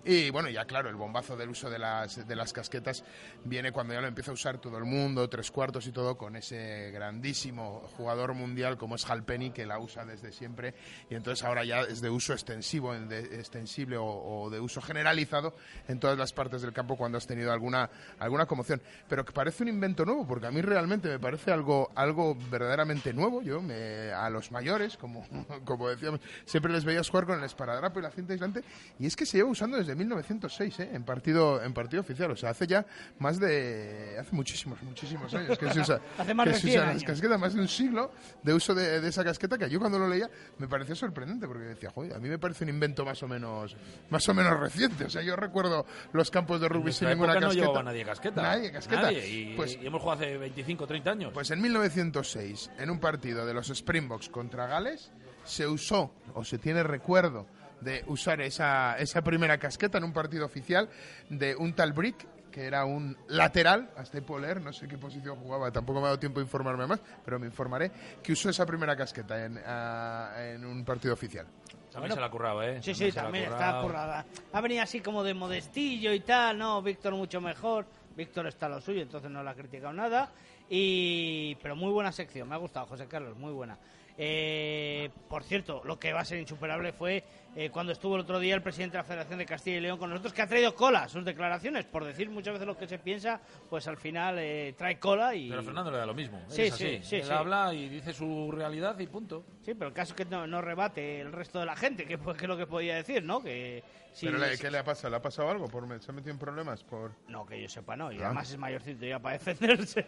Y bueno, ya claro, el bombazo del uso de las, de las casquetas viene cuando ya lo empieza a usar todo el mundo, tres cuartos y todo, con ese grandísimo jugador mundial como es Halpenny, que la usa desde siempre. Y entonces ahora ya es de uso extensivo, en de- extensible o, o de uso generalizado en todas las partes del campo cuando has tenido alguna, alguna conmoción. Pero que parece un invento nuevo, porque a mí realmente me parece algo, algo verdaderamente nuevo. Yo me, a los mayores, como, [LAUGHS] como decíamos, siempre les veías jugar con el esparadrapo y la cinta aislante, y es que se lleva usando desde 1906 ¿eh? en partido en partido oficial. O sea, hace ya más de. hace muchísimos, muchísimos años que se usa. [LAUGHS] Hace más que de se 100 usan las años. casquetas, más de un siglo de uso de, de esa casqueta que yo cuando lo leía me pareció sorprendente porque decía, joder, a mí me parece un invento más o menos más o menos reciente. O sea, yo recuerdo los campos de En rugby sin ninguna época no casqueta. llevaba nadie casqueta. Nadie casqueta. Nadie, Y, Pues y hemos jugado hace 25 o 30 años. pues en 1906, en un partido de los Springboks contra Gales, se usó o se tiene recuerdo de usar esa, esa primera casqueta en un partido oficial de un tal Brick que era un lateral, hasta ahí puedo leer, no sé qué posición jugaba, tampoco me ha dado tiempo de informarme más, pero me informaré, que usó esa primera casqueta en, ah, en un partido oficial. También se la ha currado, ¿eh? Sí, sí, la también está currada. Ha venido así como de modestillo y tal, ¿no? Víctor mucho mejor. Víctor está a lo suyo, entonces no le ha criticado nada. Y... Pero muy buena sección, me ha gustado, José Carlos, muy buena. Eh, por cierto, lo que va a ser insuperable fue eh, cuando estuvo el otro día el presidente de la Federación de Castilla y León con nosotros, que ha traído cola sus declaraciones. Por decir muchas veces lo que se piensa, pues al final eh, trae cola y... Pero a Fernando le da lo mismo. Sí, es así. sí, sí, Él sí. habla y dice su realidad y punto. Sí, pero el caso es que no, no rebate el resto de la gente, que, pues, que es lo que podía decir, ¿no? Que si- ¿Pero le- qué le ha pasado? ¿Le ha pasado algo? ¿Por, ¿Se ha metido en problemas? por No, que yo sepa, no. Y Ah. además es mayorcito ya para defenderse.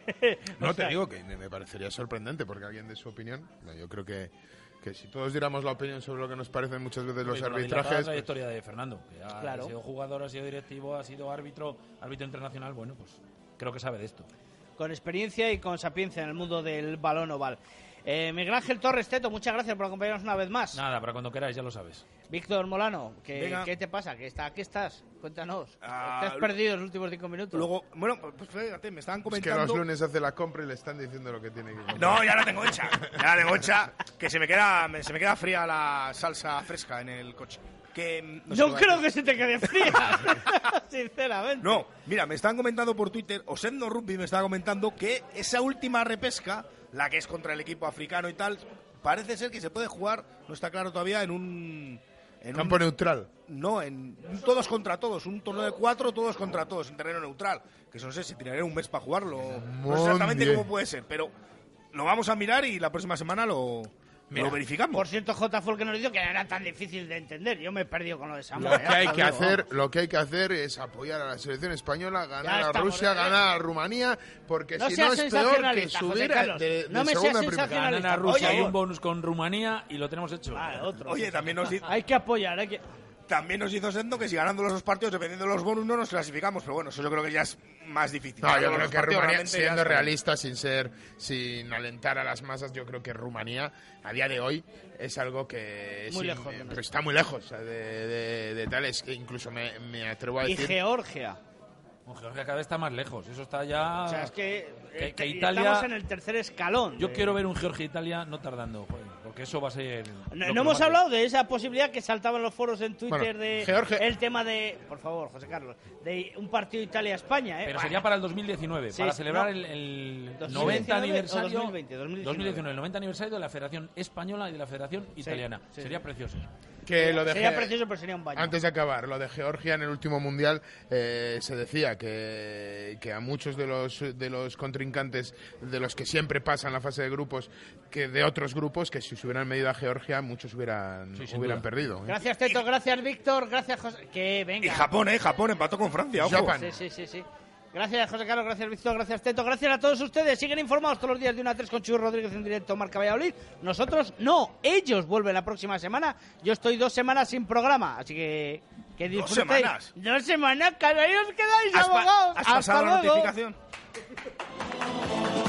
No [LAUGHS] O sea, te digo que me me parecería sorprendente porque alguien de su opinión, no, yo creo que, que si todos diéramos la opinión sobre lo que nos parecen muchas veces los con la arbitrajes, pues, trayectoria de Fernando. Que ha, Claro. ha sido jugador, ha sido directivo, ha sido árbitro, árbitro internacional. Bueno, pues creo que sabe de esto. Con experiencia y con sapiencia en el mundo del balón oval. Eh, Miguel Ángel Torres Teto, muchas gracias por acompañarnos una vez más. Nada, para cuando queráis, ya lo sabes. Víctor Molano, ¿qué, Venga. ¿qué te pasa? ¿Qué está, ¿Qué estás? Cuéntanos. Ah, ¿Te has perdido los últimos cinco minutos? Luego, bueno, pues fíjate, me estaban es que comentando. los lunes hace la compra y le están diciendo lo que tiene que comprar. No, ya la tengo hecha. Ya la tengo hecha. Que se me queda, me- se me queda fría la salsa fresca en el coche. Que, mm, No, creo que se te quede fría, [LAUGHS] sinceramente. No, mira, me están comentando por Twitter, Osendo Rugby me estaba comentando que esa última repesca, la que es contra el equipo africano y tal, parece ser que se puede jugar, no está claro todavía, en un... En Campo un- neutral. no, en todos contra todos, un torneo de cuatro, todos contra todos, en terreno neutral. Que eso no sé si tiraré un mes para jugarlo, no sé exactamente cómo puede ser, pero lo vamos a mirar y la próxima semana lo, lo verificamos. Por cierto, J que nos dijo que no era tan difícil de entender. Yo me he perdido con lo de Samuel. Lo que hay que hacer, lo que hay que hacer es apoyar a la selección española, ganar a Rusia, ganar a Rumanía, porque si no es peor que subir de, no me segunda primera. Ganar a Rusia y un bonus con Rumanía y lo tenemos hecho. Oye, también nos hay que apoyar, hay que también nos hizo Sendo que si ganando los dos partidos, dependiendo de los bonus, no nos clasificamos. Pero bueno, eso yo creo que ya es más difícil. No, yo creo que Rumanía, siendo realista, sin ser, sin alentar a las masas, yo creo que Rumanía, a día de hoy, es algo que muy lejos, está muy lejos de, de, de, tales que incluso me, me atrevo a decir. Y Georgia. Georgia cada vez está más lejos. Eso está ya. O sea, es que, que, Italia. Estamos en el tercer escalón. Yo quiero ver un Georgia-Italia no tardando, porque eso va a ser. No, hemos hablado de esa posibilidad que saltaba en los foros en Twitter de. El tema de. Por favor, José Carlos. De un partido Italia-España, ¿eh? Pero sería para el 2019, para celebrar el, 90 aniversario. 2020, 2019, el 90 aniversario de la Federación Española y de la Federación Italiana. sería precioso. Que lo de sería precioso, pero sería un baño. Antes de acabar, lo de Georgia en el último mundial eh, se decía que, que, a muchos de los, de los contrincantes, de los que siempre pasan la fase de grupos, que de otros grupos, que si se hubieran medido a Georgia, muchos hubieran, hubieran perdido. ¿eh? Gracias, Teto, gracias, Víctor, gracias, José. Que venga. Y Japón, ¿eh? Japón empató con Francia, ojo. Sí, sí, sí, sí. Gracias, José Carlos. Gracias, Víctor. Gracias, Teto. Gracias a todos ustedes. Siguen informados todos los días de una a 3 con Chivo Rodríguez en directo, Marca Valladolid. Nosotros no. Ellos vuelven la próxima semana. Yo estoy dos semanas sin programa. Así que que disfrutéis. Dos semanas. Dos semanas. Cada os quedáis, abogados. ¿Has pasado la notificación? [LAUGHS]